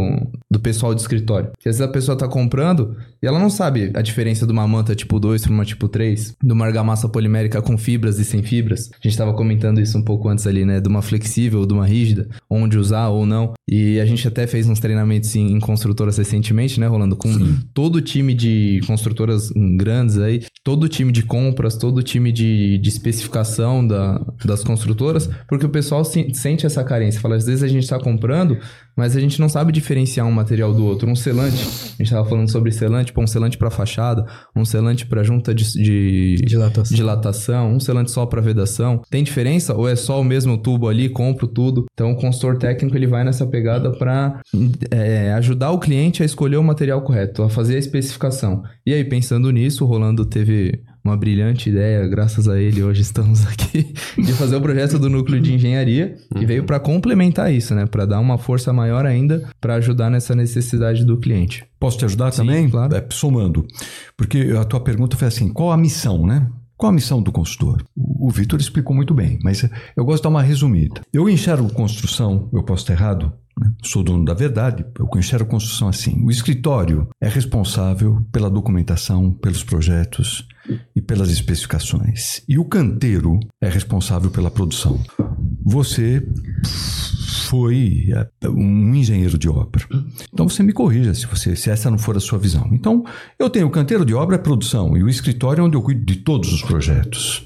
do pessoal do escritório. Porque às vezes a pessoa tá comprando e ela não sabe a diferença de uma manta tipo 2 para uma tipo 3, de uma argamassa polimérica com fibras e sem fibras. A gente tava comentando isso um pouco antes ali, né? De uma flexível, de uma rígida, onde usar ou não. E a gente até fez uns treinamentos em, em construtoras recentemente, né, Rolando? Com Sim. todo o time de construtoras grandes aí, todo o time de compras, todo o time de, de especificação da, das construtoras, porque o pessoal se, sente essa carência. Fala, às vezes a gente está comprando, mas a gente não sabe diferenciar um material do outro. Um selante, a gente estava falando sobre selante, pô, um selante para fachada, um selante para junta de, de dilatação. dilatação, um selante só para vedação. Tem diferença ou é só o mesmo tubo ali, compro tudo? Então o consultor técnico ele vai nessa pegada para é, ajudar o cliente a escolher o material correto, a fazer a especificação. E aí, pensando nisso, o Rolando teve uma brilhante ideia, graças a ele hoje estamos aqui, de fazer o projeto do núcleo de engenharia, que uhum. veio para complementar isso, né? Para dar uma força maior ainda para ajudar nessa necessidade do cliente. Posso te ajudar Sim, também? Claro. É, somando. Porque a tua pergunta foi assim: qual a missão, né? Qual a missão do consultor? O Vitor explicou muito bem, mas eu gosto de dar uma resumida. Eu enxergo construção, eu posso estar errado, né? sou dono da verdade, eu enxergo construção assim. O escritório é responsável pela documentação, pelos projetos, e pelas especificações. E o canteiro é responsável pela produção. Você foi é, um engenheiro de obra. Então você me corrija se, você, se essa não for a sua visão. Então, eu tenho o canteiro de obra é produção e o escritório é onde eu cuido de todos os projetos.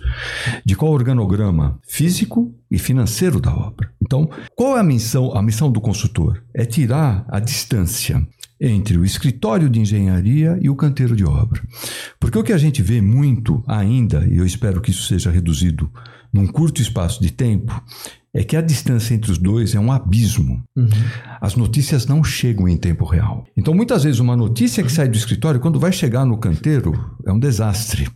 De qual organograma físico e financeiro da obra. Então, qual é a missão, a missão do consultor? É tirar a distância entre o escritório de engenharia e o canteiro de obra. Porque o que a gente vê muito ainda, e eu espero que isso seja reduzido num curto espaço de tempo, é que a distância entre os dois é um abismo. Uhum. As notícias não chegam em tempo real. Então, muitas vezes, uma notícia que sai do escritório, quando vai chegar no canteiro, é um desastre.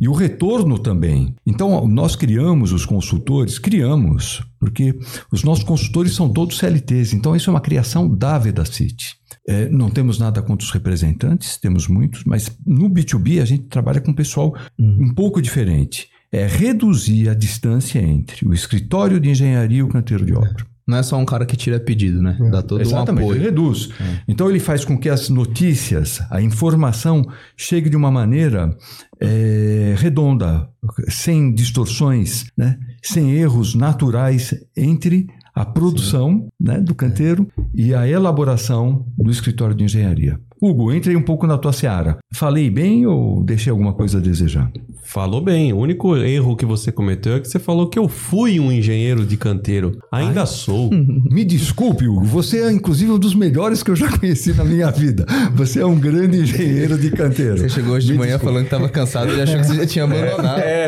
E o retorno também. Então, nós criamos os consultores, criamos, porque os nossos consultores são todos CLTs. Então, isso é uma criação da Vedacity. É, não temos nada contra os representantes, temos muitos, mas no B2B a gente trabalha com um pessoal uhum. um pouco diferente. É reduzir a distância entre o escritório de engenharia e o canteiro de obra. Não é só um cara que tira pedido, né? É. Dá todo Exatamente, um apoio. Ele reduz. É. Então ele faz com que as notícias, a informação chegue de uma maneira é, redonda, sem distorções, né? sem erros naturais entre a produção né, do canteiro e a elaboração do escritório de engenharia. Hugo, entrei um pouco na tua seara. Falei bem ou deixei alguma coisa a desejar? Falou bem. O único erro que você cometeu é que você falou que eu fui um engenheiro de canteiro. Ainda Ai. sou. Me desculpe, Hugo. Você é, inclusive, um dos melhores que eu já conheci na minha vida. Você é um grande engenheiro de canteiro. Você chegou hoje de Me manhã desculpe. falando que estava cansado e achou que você já tinha abandonado. É,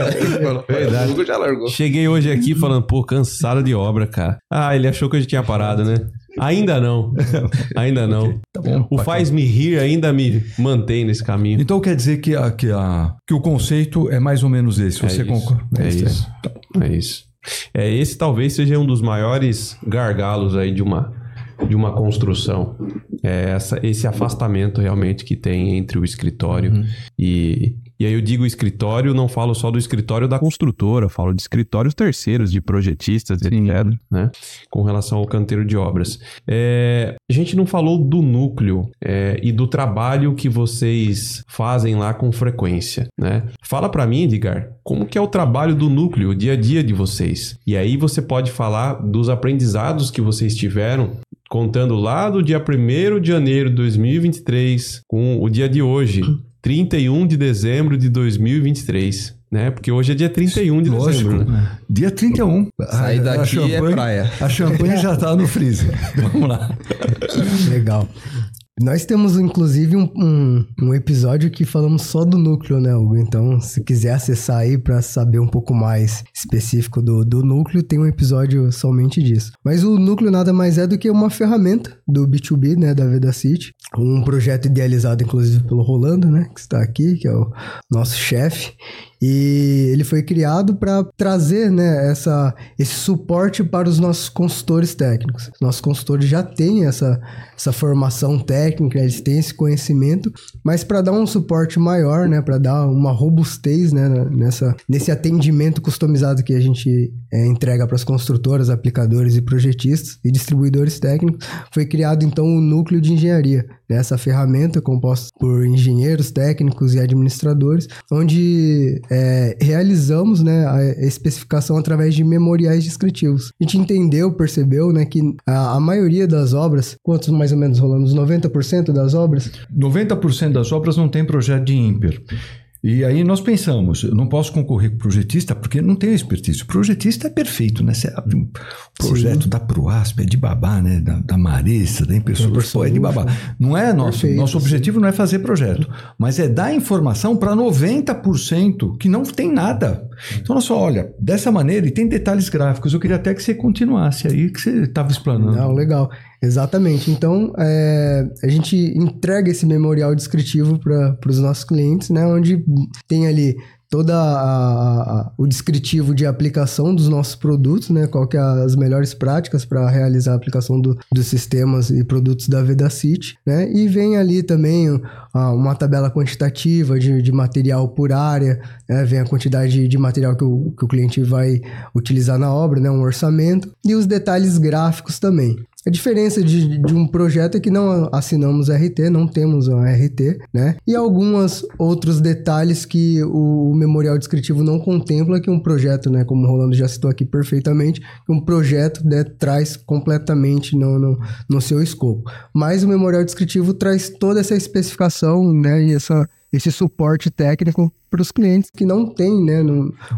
é verdade. O Hugo já largou. Cheguei hoje aqui falando, pô, cansado de obra, cara. Ah, ele achou que eu já tinha parado, né? Ainda não. Ainda não. Tá bom, o faz-me rir ainda me mantém nesse caminho. Então quer dizer que, a, que, a, que o conceito é mais ou menos esse. Você é concorda? É, é isso. É isso. É, esse talvez seja um dos maiores gargalos aí de uma, de uma construção. É essa, esse afastamento realmente que tem entre o escritório uhum. e, e aí eu digo escritório, não falo só do escritório da construtora, falo de escritórios terceiros, de projetistas, Sim. etc., né? Com relação ao canteiro de obras. É, a gente não falou do núcleo é, e do trabalho que vocês fazem lá com frequência, né? Fala para mim, Edgar, como que é o trabalho do núcleo, o dia a dia de vocês? E aí você pode falar dos aprendizados que vocês tiveram contando lá do dia 1 de janeiro de 2023 com o dia de hoje. 31 de dezembro de 2023. Né? Porque hoje é dia 31 de Lógico. dezembro. Né? Dia 31. Sair daqui a é praia. A champanhe já está no freezer. Vamos lá. Legal. Nós temos, inclusive, um, um, um, episódio que falamos só do núcleo, né, Hugo? Então, se quiser acessar aí para saber um pouco mais específico do, do núcleo, tem um episódio somente disso. Mas o núcleo nada mais é do que uma ferramenta do B2B, né, da Veda City. Um projeto idealizado, inclusive, pelo Rolando, né, que está aqui, que é o nosso chefe. E ele foi criado para trazer né, essa, esse suporte para os nossos consultores técnicos. Nossos consultores já têm essa, essa formação técnica, eles têm esse conhecimento, mas para dar um suporte maior, né, para dar uma robustez né, nessa, nesse atendimento customizado que a gente é, entrega para as construtoras, aplicadores e projetistas e distribuidores técnicos, foi criado então o núcleo de engenharia. Né, essa ferramenta composta por engenheiros técnicos e administradores, onde é, realizamos né, a especificação através de memoriais descritivos. A gente entendeu, percebeu né, que a, a maioria das obras, quantos mais ou menos rolando? Os 90% das obras? 90% das obras não tem projeto de ímper. E aí nós pensamos, eu não posso concorrer com o projetista porque não tenho expertise. O projetista é perfeito, né? Você abre um projeto Sim. da Proasp, é de babá, né? Da, da Maressa, da impressora, pô, é de babá. Não é nosso, perfeito, nosso objetivo não é fazer projeto, mas é dar informação para 90% que não tem nada. Então, nós só, olha, dessa maneira, e tem detalhes gráficos, eu queria até que você continuasse aí, que você estava explanando. Não, legal. Exatamente. Então, é, a gente entrega esse memorial descritivo para os nossos clientes, né? Onde tem ali toda o descritivo de aplicação dos nossos produtos, né? Qual que é as melhores práticas para realizar a aplicação do, dos sistemas e produtos da VedaCity, né? E vem ali também uma tabela quantitativa de, de material por área, né? vem a quantidade de, de material que o, que o cliente vai utilizar na obra, né? Um orçamento e os detalhes gráficos também. A diferença de, de, um projeto é que não assinamos RT, não temos uma RT, né? E alguns outros detalhes que o memorial descritivo não contempla que um projeto, né? Como o Rolando já citou aqui perfeitamente, um projeto né, traz completamente no, no, no seu escopo. Mas o memorial descritivo traz toda essa especificação, né? E essa esse suporte técnico para os clientes que não têm né,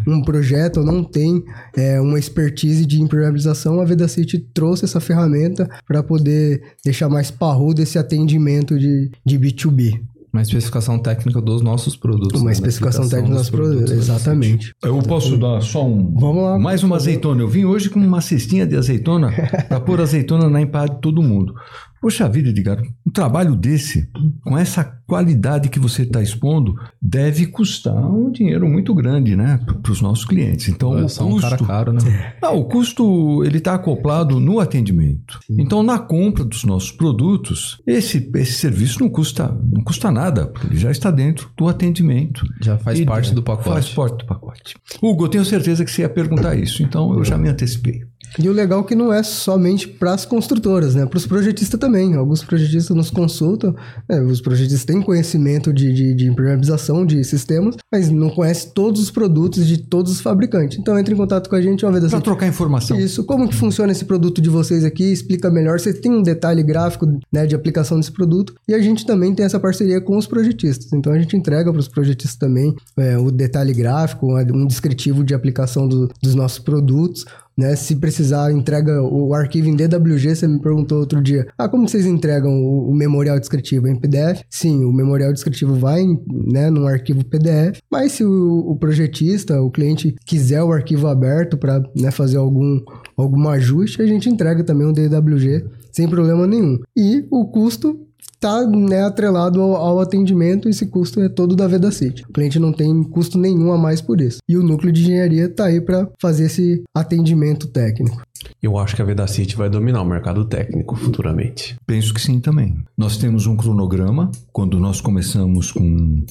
um projeto ou não tem é, uma expertise de impermeabilização, a VedaCity trouxe essa ferramenta para poder deixar mais parrudo esse atendimento de, de B2B. Uma especificação técnica dos nossos produtos. Uma né? especificação técnica dos, dos produtos, exatamente. Eu posso dar só um. Vamos lá. Mais uma azeitona. Eu vim hoje com uma cestinha de azeitona para pôr azeitona na empada de todo mundo. Poxa vida, Edgar, um trabalho desse, com essa qualidade que você está expondo, deve custar um dinheiro muito grande, né, para os nossos clientes. Então, é, o custo, um cara caro, né? Não, o custo ele está acoplado no atendimento. Sim. Então, na compra dos nossos produtos, esse, esse serviço não custa, não custa nada, porque ele já está dentro do atendimento. Já faz parte do pacote. Faz parte do pacote. Hugo, eu tenho certeza que você ia perguntar isso, então eu já me antecipei. E o legal é que não é somente para as construtoras, né? Para os projetistas também. Alguns projetistas nos consultam. Né? Os projetistas têm conhecimento de, de, de impermeabilização de sistemas, mas não conhecem todos os produtos de todos os fabricantes. Então entre em contato com a gente uma vez assim. Para trocar informação. Isso. Como que funciona esse produto de vocês aqui? Explica melhor. Você tem um detalhe gráfico né, de aplicação desse produto. E a gente também tem essa parceria com os projetistas. Então a gente entrega para os projetistas também é, o detalhe gráfico, um descritivo de aplicação do, dos nossos produtos. Né? Se precisar, entrega o arquivo em DWG. Você me perguntou outro dia: ah, como vocês entregam o, o memorial descritivo em PDF? Sim, o memorial descritivo vai né, num arquivo PDF, mas se o, o projetista, o cliente, quiser o arquivo aberto para né, fazer algum, algum ajuste, a gente entrega também o DWG sem problema nenhum. E o custo está né, atrelado ao, ao, atendimento e esse custo é todo da VedaCity. O cliente não tem custo nenhum a mais por isso. E o núcleo de engenharia está aí para fazer esse atendimento técnico. Eu acho que a VedaCity vai dominar o mercado técnico futuramente. Penso que sim também. Nós temos um cronograma. Quando nós começamos com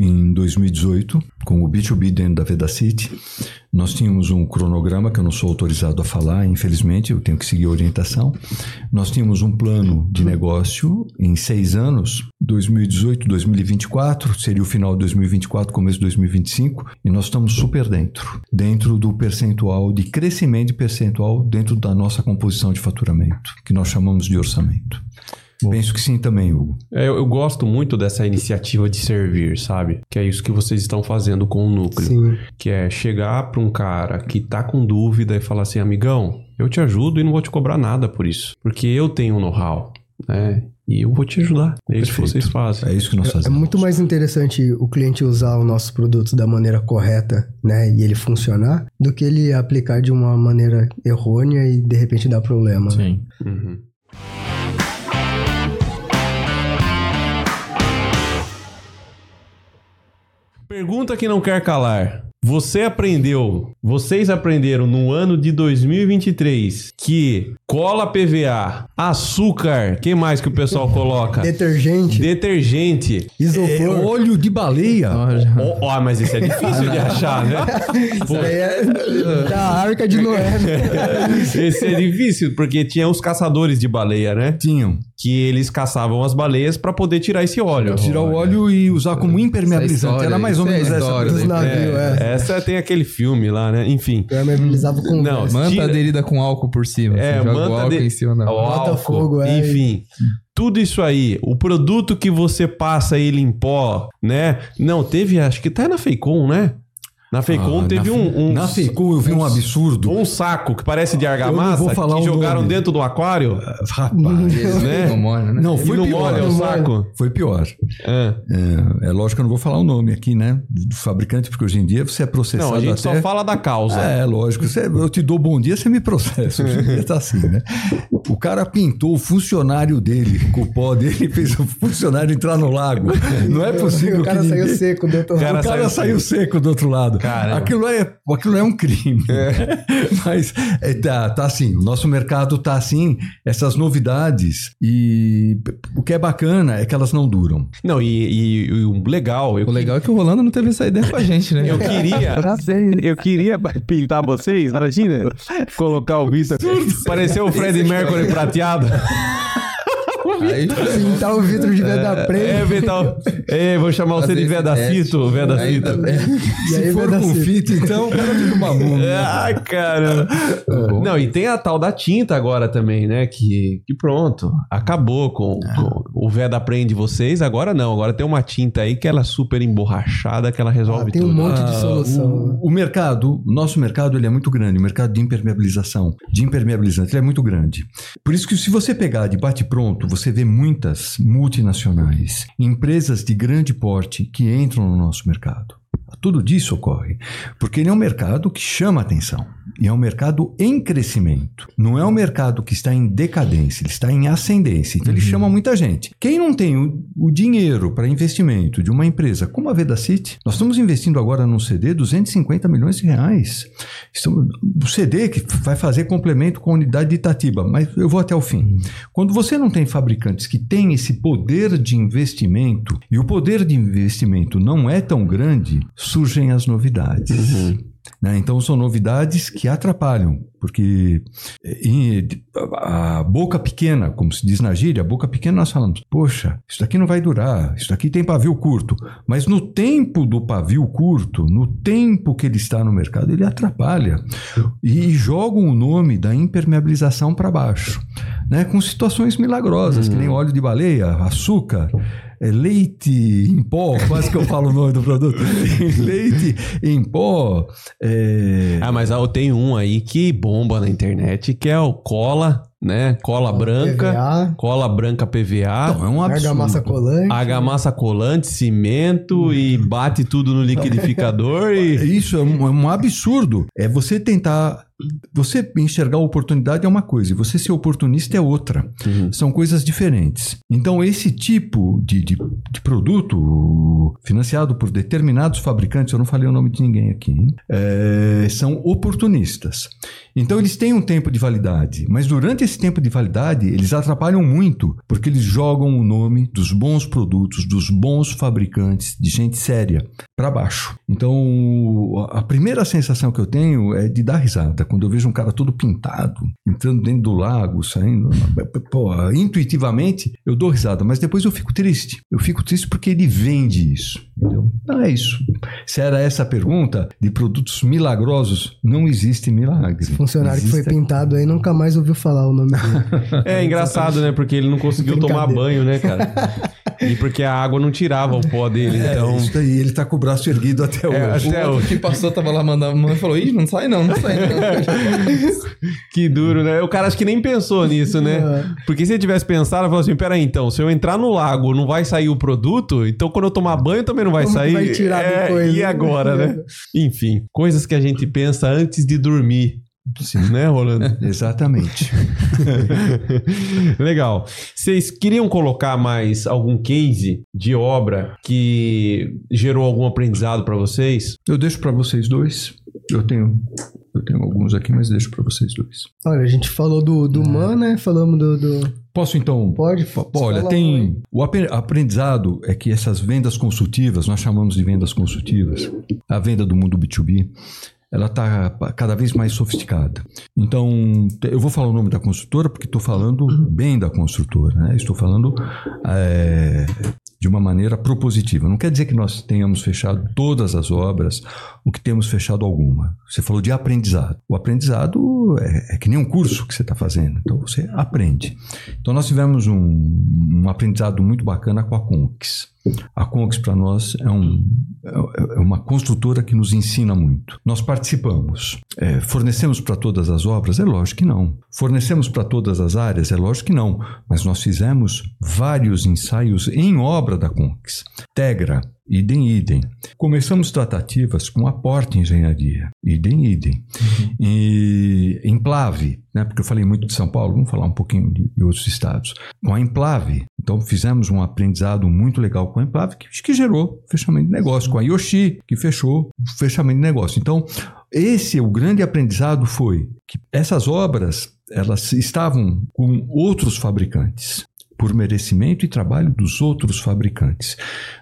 em 2018, com o B2B dentro da VedaCity, nós tínhamos um cronograma que eu não sou autorizado a falar, infelizmente, eu tenho que seguir a orientação. Nós tínhamos um plano de negócio em seis anos, 2018, 2024, seria o final de 2024, começo de 2025, e nós estamos super dentro, dentro do percentual de crescimento de percentual dentro da nossa composição de faturamento, que nós chamamos de orçamento. Bom. Penso que sim também, Hugo. É, eu, eu, gosto muito dessa iniciativa de servir, sabe? Que é isso que vocês estão fazendo com o núcleo. Sim. Que é chegar para um cara que tá com dúvida e falar assim, amigão, eu te ajudo e não vou te cobrar nada por isso. Porque eu tenho um know-how, né? E eu vou te ajudar. É isso Perfeito. que vocês fazem. É isso que nós é, fazemos. É muito mais interessante o cliente usar os nossos produtos da maneira correta, né? E ele funcionar, do que ele aplicar de uma maneira errônea e de repente dar problema. Né? Sim. Uhum. Pergunta que não quer calar. Você aprendeu, vocês aprenderam no ano de 2023 que cola PVA, açúcar, que mais que o pessoal coloca? Detergente. Detergente. Isopor. É, óleo de baleia. Ó, oh, oh, mas isso é difícil de achar, né? Isso aí é da arca de Noé. Né? Esse é difícil, porque tinha os caçadores de baleia, né? Tinham. Que eles caçavam as baleias para poder tirar esse óleo. Tirar o óleo e usar como impermeabilizante. Essa é a Era mais ou história, menos essa é essa. história Dos daí. navios, é. Essa tem aquele filme lá, né? Enfim. Permeabilizava com Não, gás. Manta Tira- aderida com álcool por cima. É, você joga o manta álcool de- em cima da O Bota álcool, fogo, é, enfim. Tudo isso aí, o produto que você passa ele em pó, né? Não, teve, acho que tá na Feicom, né? Na Feicom Ah, teve na, um, um Na Feicom eu vi um absurdo. um saco que parece de argamassa não vou falar que jogaram nome. dentro do aquário. Rapaz. né? Não molha, né? Não, E foi não pior. molha o não saco. Foi pior. É. É, é lógico que eu não vou falar o nome aqui, né? Do fabricante, porque hoje em dia você é processado Não, a gente até... só fala da causa. É, lógico. Você- eu te dou bom dia, você me processa. Hoje em dia tá assim, né? O cara pintou o funcionário dele, com o pó dele, e fez o funcionário entrar no lago. Não é possível O cara que saiu ninguém... seco do outro Cara, o cara saiu, seco do outro lado. Caramba. Aquilo é, aquilo é um crime. Mas é, tá, tá assim, o nosso mercado tá assim, essas novidades. E o que é bacana é que elas não duram. Não, e, e- e o legal, eu, O legal é que o Rolando não teve essa ideia com a gente, né? eu queria. Eu queria pintar vocês, imagina. Colocar o Vitor. Pareceu o Fred Mercury prateado. Aí, Pintar o vidro de veda preta. É, Vital. É, vou chamar você de Vedacito, Vedacito. tá- é. E aí Se for com fita, então, o cara vira uma múmia. Ai, cara. Não, e tem a tal da tinta agora também, né? Que, que pronto, acabou com, com o Veda prende vocês. Agora não, agora tem uma tinta aí que ela é super emborrachada, que ela resolve Ah, tem um tudo. monte de Ah, solução. O, o mercado, o nosso mercado, ele é muito grande. O mercado de impermeabilização, de impermeabilizante, ele é muito grande. Por isso que se você pegar de bate pronto, você vê muitas multinacionais, empresas de grande porte que entram no nosso mercado. Tudo disso ocorre porque ele é um mercado que chama atenção e é um mercado em crescimento. Não é um mercado que está em decadência, ele está em ascendência. Então ele chama muita gente. Quem não tem o, o dinheiro para investimento de uma empresa como a Vedacity, nós estamos investindo agora num CD 250 milhões de reais. Estamos, o CD que vai fazer complemento com a unidade de Itatiba, mas eu vou até o fim. Quando você não tem fabricantes que têm esse poder de investimento e o poder de investimento não é tão grande, surgem as novidades. né? Então são novidades que atrapalham, porque eh, em- a boca pequena, como se diz na gíria, a boca pequena nós falamos, poxa, isso daqui não vai durar, isso daqui tem pavio curto. Mas no tempo do pavio curto, no tempo que ele está no mercado, ele atrapalha e jogam o nome da impermeabilização para baixo, né? com situações milagrosas, que nem óleo de baleia, açúcar. É, leite em pó, quase que eu falo o nome do produto. leite em pó. é, Ah, mas ah, tem um aí que bomba na internet, que é o cola, né? Cola branca, PVA, cola branca PVA. Então, é um absurdo. argamassa colante. Argamassa colante, cimento e bate tudo no liquidificador e. Isso é um, é um absurdo. É você tentar. Você enxergar oportunidade é uma coisa, e você ser oportunista é outra. Uhum. São coisas diferentes. Então, esse tipo de, de, de produto financiado por determinados fabricantes, eu não falei o nome de ninguém aqui? É, são oportunistas. Então, eles têm um tempo de validade, mas durante esse tempo de validade, eles atrapalham muito, porque eles jogam o nome dos bons produtos, dos bons fabricantes, de gente séria, para baixo. Então, a primeira sensação que eu tenho é de dar risada. Quando eu vejo um cara todo pintado, entrando dentro do lago, saindo. Pô, intuitivamente, eu dou risada, mas depois eu fico triste. Eu fico triste porque ele vende isso. Entendeu? Não é isso. Se era essa a pergunta de produtos milagrosos, não existe milagre. Funcionário que foi Existe- pintado aí nunca mais ouviu falar o nome dele. É engraçado, né? Porque ele não conseguiu tomar banho, né, cara? E porque a água não tirava o pó dele, É, então. isso aí, ele tá com o braço erguido até É, hoje. até O que passou tava lá mandando, mandando e falou: Ih, não sai não, não sai não. Que duro, né? O cara acho que nem pensou nisso, né? É. Porque se ele tivesse pensado, ele falou assim: peraí, então, se eu entrar no lago, não vai sair o produto, então quando eu tomar banho também não vai Como sair. vai tirar É, depois, E né? agora, né? Enfim, coisas que a gente pensa antes de dormir. Sim. Né, Rolando? Exatamente. Legal. Vocês queriam colocar mais algum case de obra que gerou algum aprendizado pra vocês? Eu deixo para vocês dois. Eu tenho, eu tenho alguns aqui, mas deixo para vocês dois. Olha, a gente falou do, do Man, né? Falamos do. do- Posso então? Pode? Olha, tem o aprendizado é que essas vendas consultivas, nós chamamos de vendas consultivas, a venda do mundo B2B, ela está cada vez mais sofisticada. Então, eu vou falar o nome da construtora porque estou falando bem da construtora, né? estou falando é, de uma maneira propositiva. Não quer dizer que nós tenhamos fechado todas as obras ou que temos fechado alguma. Você falou de aprendizado. O aprendizado é, é que nem um curso que você está fazendo, então você aprende. Então, nós tivemos um, um aprendizado muito bacana com a Conquis. A Conx para nós é, um, é uma construtora que nos ensina muito. Nós participamos. É, fornecemos para todas as obras? É lógico que não. Fornecemos para todas as áreas? É lógico que não. Mas nós fizemos vários ensaios em obra da Conx. Tegra, idem, idem. Começamos tratativas com a Porta Engenharia, idem, idem. Uhum. E Emplave, né, porque eu falei muito de São Paulo, vamos falar um pouquinho de, de outros estados. Com a Emplave, então fizemos um aprendizado muito legal com a Emplave, que, que gerou fechamento de negócio. Com a Yoshi, que fechou fechamento de negócio. Então, esse, o grande aprendizado foi que essas obras elas estavam com outros fabricantes por merecimento e trabalho dos outros fabricantes.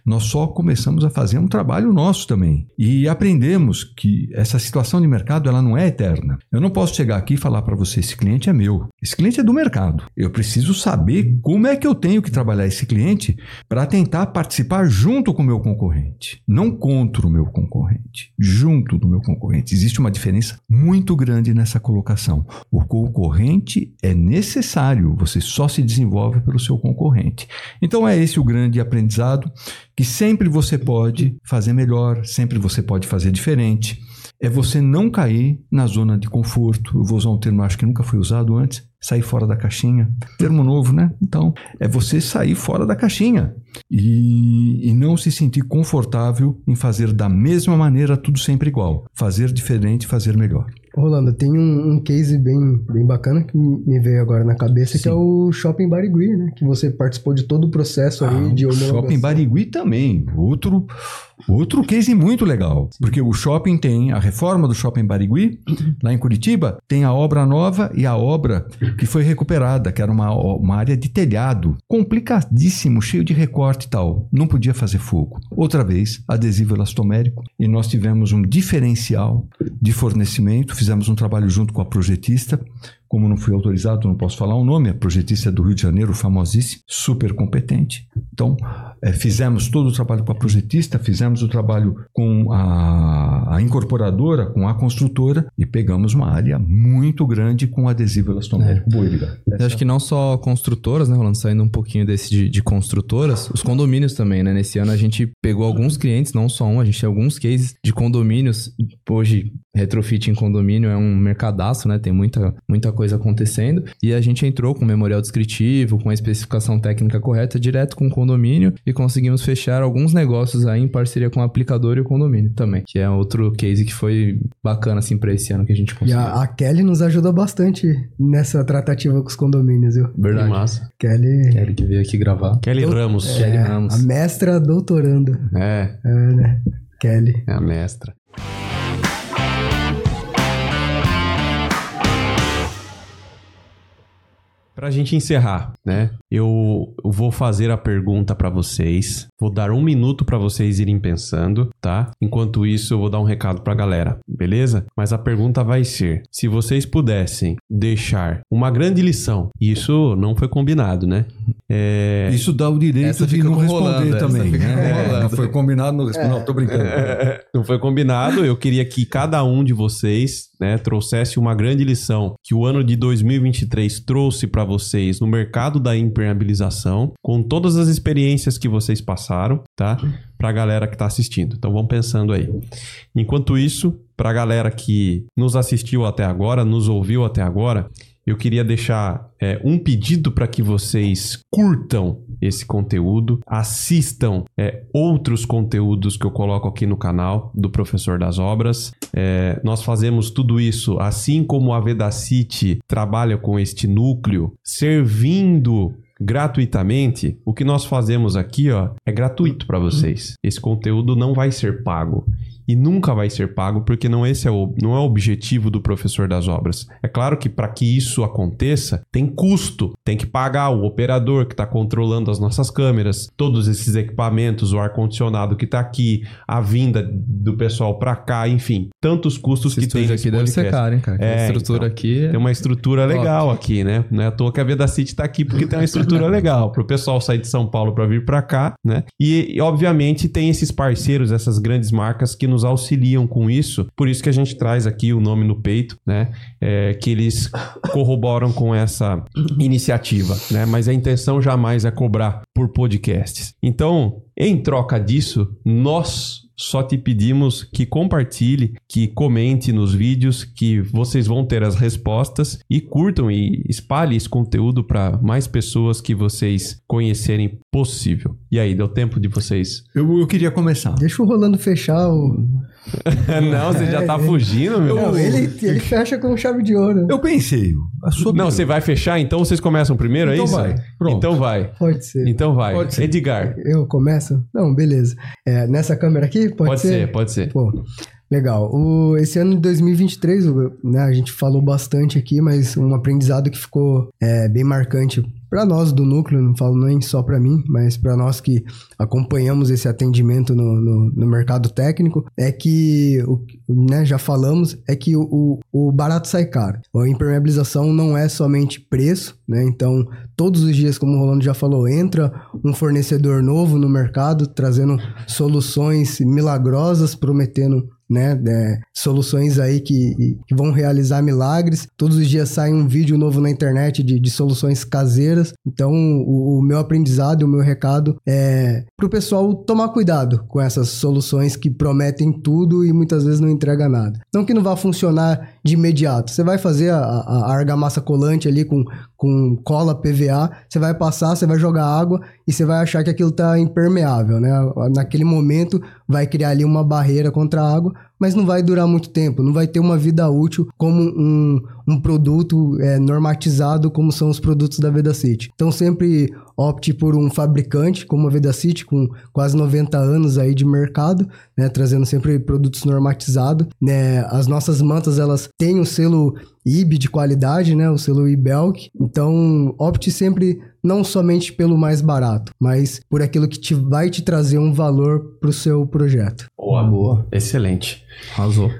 Nós só começamos a fazer um trabalho nosso também e aprendemos que essa situação de mercado ela não é eterna. Eu não posso chegar aqui e falar para você esse cliente é meu, esse cliente é do mercado. Eu preciso saber como é que eu tenho que trabalhar esse cliente para tentar participar junto com o meu concorrente, não contra o meu concorrente, junto do meu concorrente. Existe uma diferença muito grande nessa colocação. O concorrente é necessário, você só se desenvolve pelo seu concorrente. Então é esse o grande aprendizado que sempre você pode fazer melhor, sempre você pode fazer diferente. É você não cair na zona de conforto. Eu vou usar um termo acho que nunca foi usado antes, sair fora da caixinha. Termo novo, né? Então, é você sair fora da caixinha e, e não se sentir confortável em fazer da mesma maneira tudo sempre igual. Fazer diferente, fazer melhor. Rolando, tem um, um, case bem, bem bacana que me veio agora na cabeça, Sim. que é o Shopping Barigui, né? Que você participou de todo o processo ah, aí de homologação. Shopping Barigui também. Outro, outro case muito legal. Porque o shopping tem a reforma do Shopping Barigui, lá em Curitiba, tem a obra nova e a obra que foi recuperada, que era uma, uma área de telhado. Complicadíssimo, cheio de recorte e tal. Não podia fazer fogo. Outra vez, adesivo elastomérico. E nós tivemos um diferencial de fornecimento fizemos um trabalho junto com a projetista como não fui autorizado, não posso falar o nome, a projetista é do Rio de Janeiro, famosíssima, super competente. Então, é, fizemos todo o trabalho com a projetista, fizemos o trabalho com a, a, incorporadora, com a construtora e pegamos uma área muito grande com adesivo elastomérico é. Acho que não só construtoras, né, Rolando, saindo um pouquinho desse de, de, construtoras, os condomínios também, né? Nesse ano a gente pegou alguns clientes, não só um, a gente tem alguns cases de condomínios. Hoje, retrofit em condomínio é um mercadaço, né? Tem muita, muita coisa acontecendo. E a gente entrou com o memorial descritivo, com a especificação técnica correta, direto com o condomínio e conseguimos fechar alguns negócios aí em parceria com o aplicador e o condomínio também, que é outro case que foi bacana assim para esse ano que a gente conseguiu. E a, a, Kelly nos ajuda bastante nessa tratativa com os condomínios, viu? Verdade. massa. Kelly... Kelly que veio aqui gravar. Kelly Ramos. É, Kelly Ramos. A mestra doutoranda. É. É, né? Kelly. É a mestra. Para a gente encerrar, né? Eu vou fazer a pergunta para vocês. Vou dar um minuto para vocês irem pensando, tá? Enquanto isso, eu vou dar um recado para a galera, beleza? Mas a pergunta vai ser: se vocês pudessem deixar uma grande lição, isso não foi combinado, né? É... Isso dá o direito essa de não responder também. Né? É, não foi combinado, não. Não, tô brincando. É, não foi combinado. Eu queria que cada um de vocês né, trouxesse uma grande lição que o ano de 2023 trouxe para vocês no mercado da impermeabilização, com todas as experiências que vocês passaram, tá? Para a galera que está assistindo. Então vamos pensando aí. Enquanto isso, para a galera que nos assistiu até agora, nos ouviu até agora, eu queria deixar é, um pedido para que vocês curtam esse conteúdo, assistam é, outros conteúdos que eu coloco aqui no canal do Professor das Obras. É, nós fazemos tudo isso, assim como a Vedacity trabalha com este núcleo, servindo gratuitamente. O que nós fazemos aqui ó, é gratuito para vocês. Esse conteúdo não vai ser pago. E nunca vai ser pago, porque não esse é o, não é o objetivo do professor das obras. É claro que para que isso aconteça, tem custo, tem que pagar o operador que está controlando as nossas câmeras, todos esses equipamentos, o ar-condicionado que está aqui, a vinda do pessoal para cá, enfim, tantos custos Esse que tem aqui deve ser caro, hein, cara? É, a estrutura então. aqui. é- Tem uma estrutura legal aqui, né? Não é à toa que a Veda City tá aqui porque tem uma estrutura legal para o pessoal sair de São Paulo para vir para cá, né? E, e, obviamente tem esses parceiros, essas grandes marcas que nos auxiliam com isso. Por isso que a gente traz aqui o nome no peito, né? É, que eles corroboram com essa iniciativa, né? Mas a intenção jamais é cobrar por podcasts. Então, em troca disso, nós só te pedimos que compartilhe, que comente nos vídeos, que vocês vão ter as respostas e curtam e espalhe esse conteúdo para mais pessoas que vocês conhecerem possível. E aí, deu tempo de vocês? Eu, eu queria começar. Deixa o Rolando fechar o. Não, você já tá fugindo, meu. Não, ele, ele fecha com chave de ouro. Eu pensei. Não, você vai fechar, então vocês começam primeiro, é Então isso? vai. Pronto. Então vai. Pode ser. Então vai. Pode ser. Edgar. Eu começo? Não, beleza. É, nessa câmera aqui? Pode, Pode ser, pode ser. Pô, legal. O, esse ano de 2023, o- né, a gente falou bastante aqui, mas um aprendizado que ficou é, bem marcante para nós do núcleo, não falo nem só para mim, mas para nós que acompanhamos esse atendimento no, no, no mercado técnico, é que, o, né, já falamos, é que o, o barato sai caro. A impermeabilização não é somente preço, né? Então, todos os dias, como o Rolando já falou, entra um fornecedor novo no mercado, trazendo soluções milagrosas, prometendo né, é, soluções aí que, que vão realizar milagres. Todos os dias sai um vídeo novo na internet de, de soluções caseiras. Então, o, o meu aprendizado, o meu recado é para o pessoal tomar cuidado com essas soluções que prometem tudo e muitas vezes não entrega nada. Não que não vá funcionar de imediato. Você vai fazer a, a, a argamassa colante ali com, com cola PVA, você vai passar, você vai jogar água e você vai achar que aquilo está impermeável, né? Naquele momento vai criar ali uma barreira contra a água, mas não vai durar muito tempo, não vai ter uma vida útil como um, um produto é, normatizado como são os produtos da Vedacity. Então sempre opte por um fabricante como a Vedacity, com quase 90 anos aí de mercado, né, trazendo sempre produtos normatizados. Né? As nossas mantas, elas têm o selo IB de qualidade, né, o selo IBELC, então opte sempre não somente pelo mais barato, mas por aquilo que te, vai te trazer um valor para o seu projeto. Boa, boa. Excelente. Arrasou.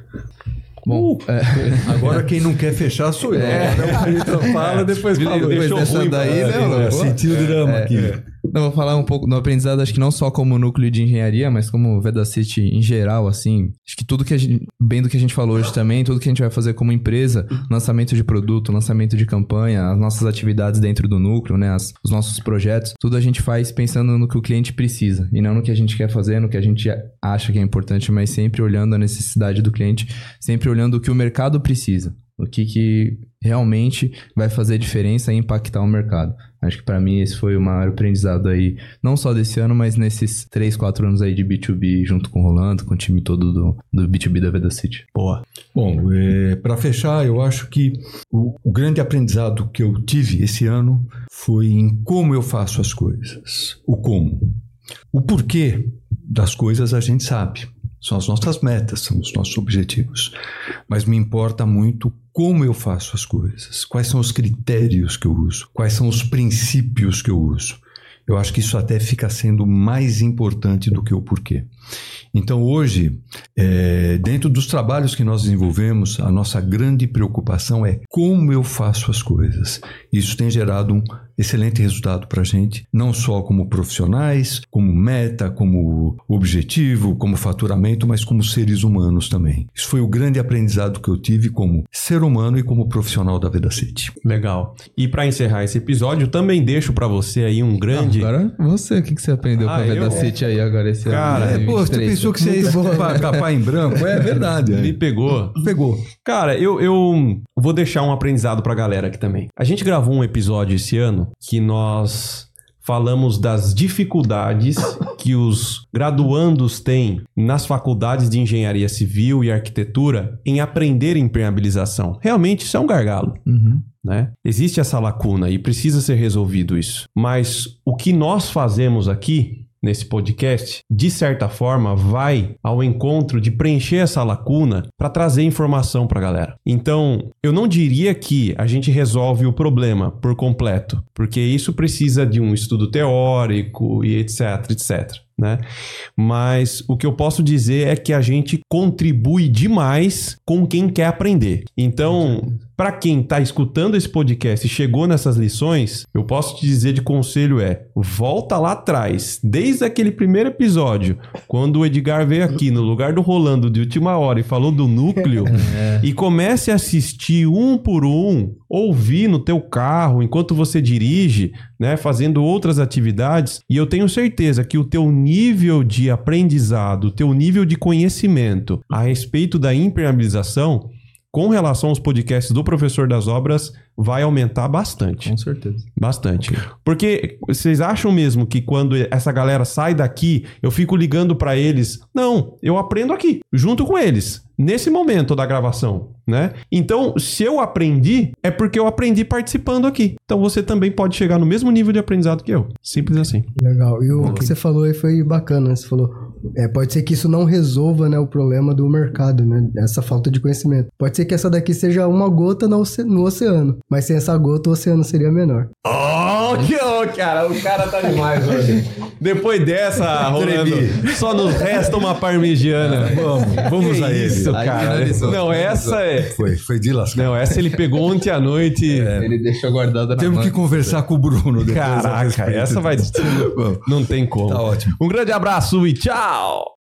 Bom, é, Agora quem não quer fechar sou eu. Agora o Vitor fala, depois fala. Depois dessa ruim, daí, né, É, Pô? Sentiu o drama aqui. Não, vou falar um pouco do aprendizado, acho que não só como núcleo de engenharia, mas como Vedacity em geral, assim. Acho que tudo que a gente, bem do que a gente falou hoje também, tudo que a gente vai fazer como empresa, lançamento de produto, lançamento de campanha, as nossas atividades dentro do núcleo, né, as- os nossos projetos, tudo a gente faz pensando no que o cliente precisa e não no que a gente quer fazer, no que a gente acha que é importante, mas sempre olhando a necessidade do cliente, sempre olhando o que o mercado precisa. O que, que realmente vai fazer diferença e impactar o mercado. Acho que para mim esse foi o maior aprendizado aí, não só desse ano, mas nesses 3, 4 anos aí de B2B, junto com o Rolando, com o time todo do, do B2B da Veda City. Boa. Bom, para fechar, eu acho que o, o grande aprendizado que eu tive esse ano foi em como eu faço as coisas. O como. O porquê das coisas a gente sabe. São as nossas metas, são os nossos objetivos. Mas me importa muito como eu faço as coisas, quais são os critérios que eu uso, quais são os princípios que eu uso. Eu acho que isso até fica sendo mais importante do que o porquê. Então, hoje, é, dentro dos trabalhos que nós desenvolvemos, a nossa grande preocupação é como eu faço as coisas. Isso tem gerado um excelente resultado para a gente, não só como profissionais, como meta, como objetivo, como faturamento, mas como seres humanos também. Isso foi o grande aprendizado que eu tive como ser humano e como profissional da Vedacity. Legal. E para encerrar esse episódio, também deixo para você aí um grande. Agora, você, o que, que você aprendeu Ah, com a eu? Veda City aí agora esse Cara, ano? é, pô, você 2023? pensou que você ia capar em branco? É verdade. Me É. pegou. Pegou. Cara, eu, eu vou deixar um aprendizado pra galera aqui também. A gente gravou um episódio esse ano que nós falamos das dificuldades que os graduandos têm nas faculdades de engenharia civil e arquitetura em aprender impermeabilização. Realmente isso é um gargalo. Uhum. né? Existe essa lacuna e precisa ser resolvido isso. Mas o que nós fazemos aqui nesse podcast, de certa forma, vai ao encontro de preencher essa lacuna para trazer informação para a galera. Então, eu não diria que a gente resolve o problema por completo, porque isso precisa de um estudo teórico e etc, etc. Né? Mas o que eu posso dizer é que a gente contribui demais com quem quer aprender. Então, para quem está escutando esse podcast e chegou nessas lições, eu posso te dizer de conselho é: volta lá atrás, desde aquele primeiro episódio, quando o Edgar veio aqui no lugar do Rolando de última hora e falou do núcleo, e comece a assistir um por um, ouvir no teu carro enquanto você dirige, né, fazendo outras atividades, e eu tenho certeza que o teu nível de aprendizado, o teu nível de conhecimento a respeito da impermeabilização com relação aos podcasts do professor das obras vai aumentar bastante. Com certeza. Bastante. Porque vocês acham mesmo que quando essa galera sai daqui, eu fico ligando para eles? Não, eu aprendo aqui, junto com eles, nesse momento da gravação, né? Então, se eu aprendi, é porque eu aprendi participando aqui. Então você também pode chegar no mesmo nível de aprendizado que eu. Simples assim. Legal. E o que você falou aí foi bacana. Você falou, é, pode ser que isso não resolva né, o problema do mercado, né? Essa falta de conhecimento. Pode ser que essa daqui seja uma gota no, oce- no oceano. Mas sem essa gota, o oceano seria menor. Oh, que oh, cara, o cara tá demais hoje. Depois dessa, Rolando, só nos resta uma parmegiana. Vamos, vamos a. Isso, cara. Não, essa é. Foi, foi de lascar. Não, essa ele pegou ontem à noite. Ele deixou guardada na Temos que conversar com o Bruno depois. Caraca, essa vai. Não tem como. Tá ótimo. Um grande abraço e tchau!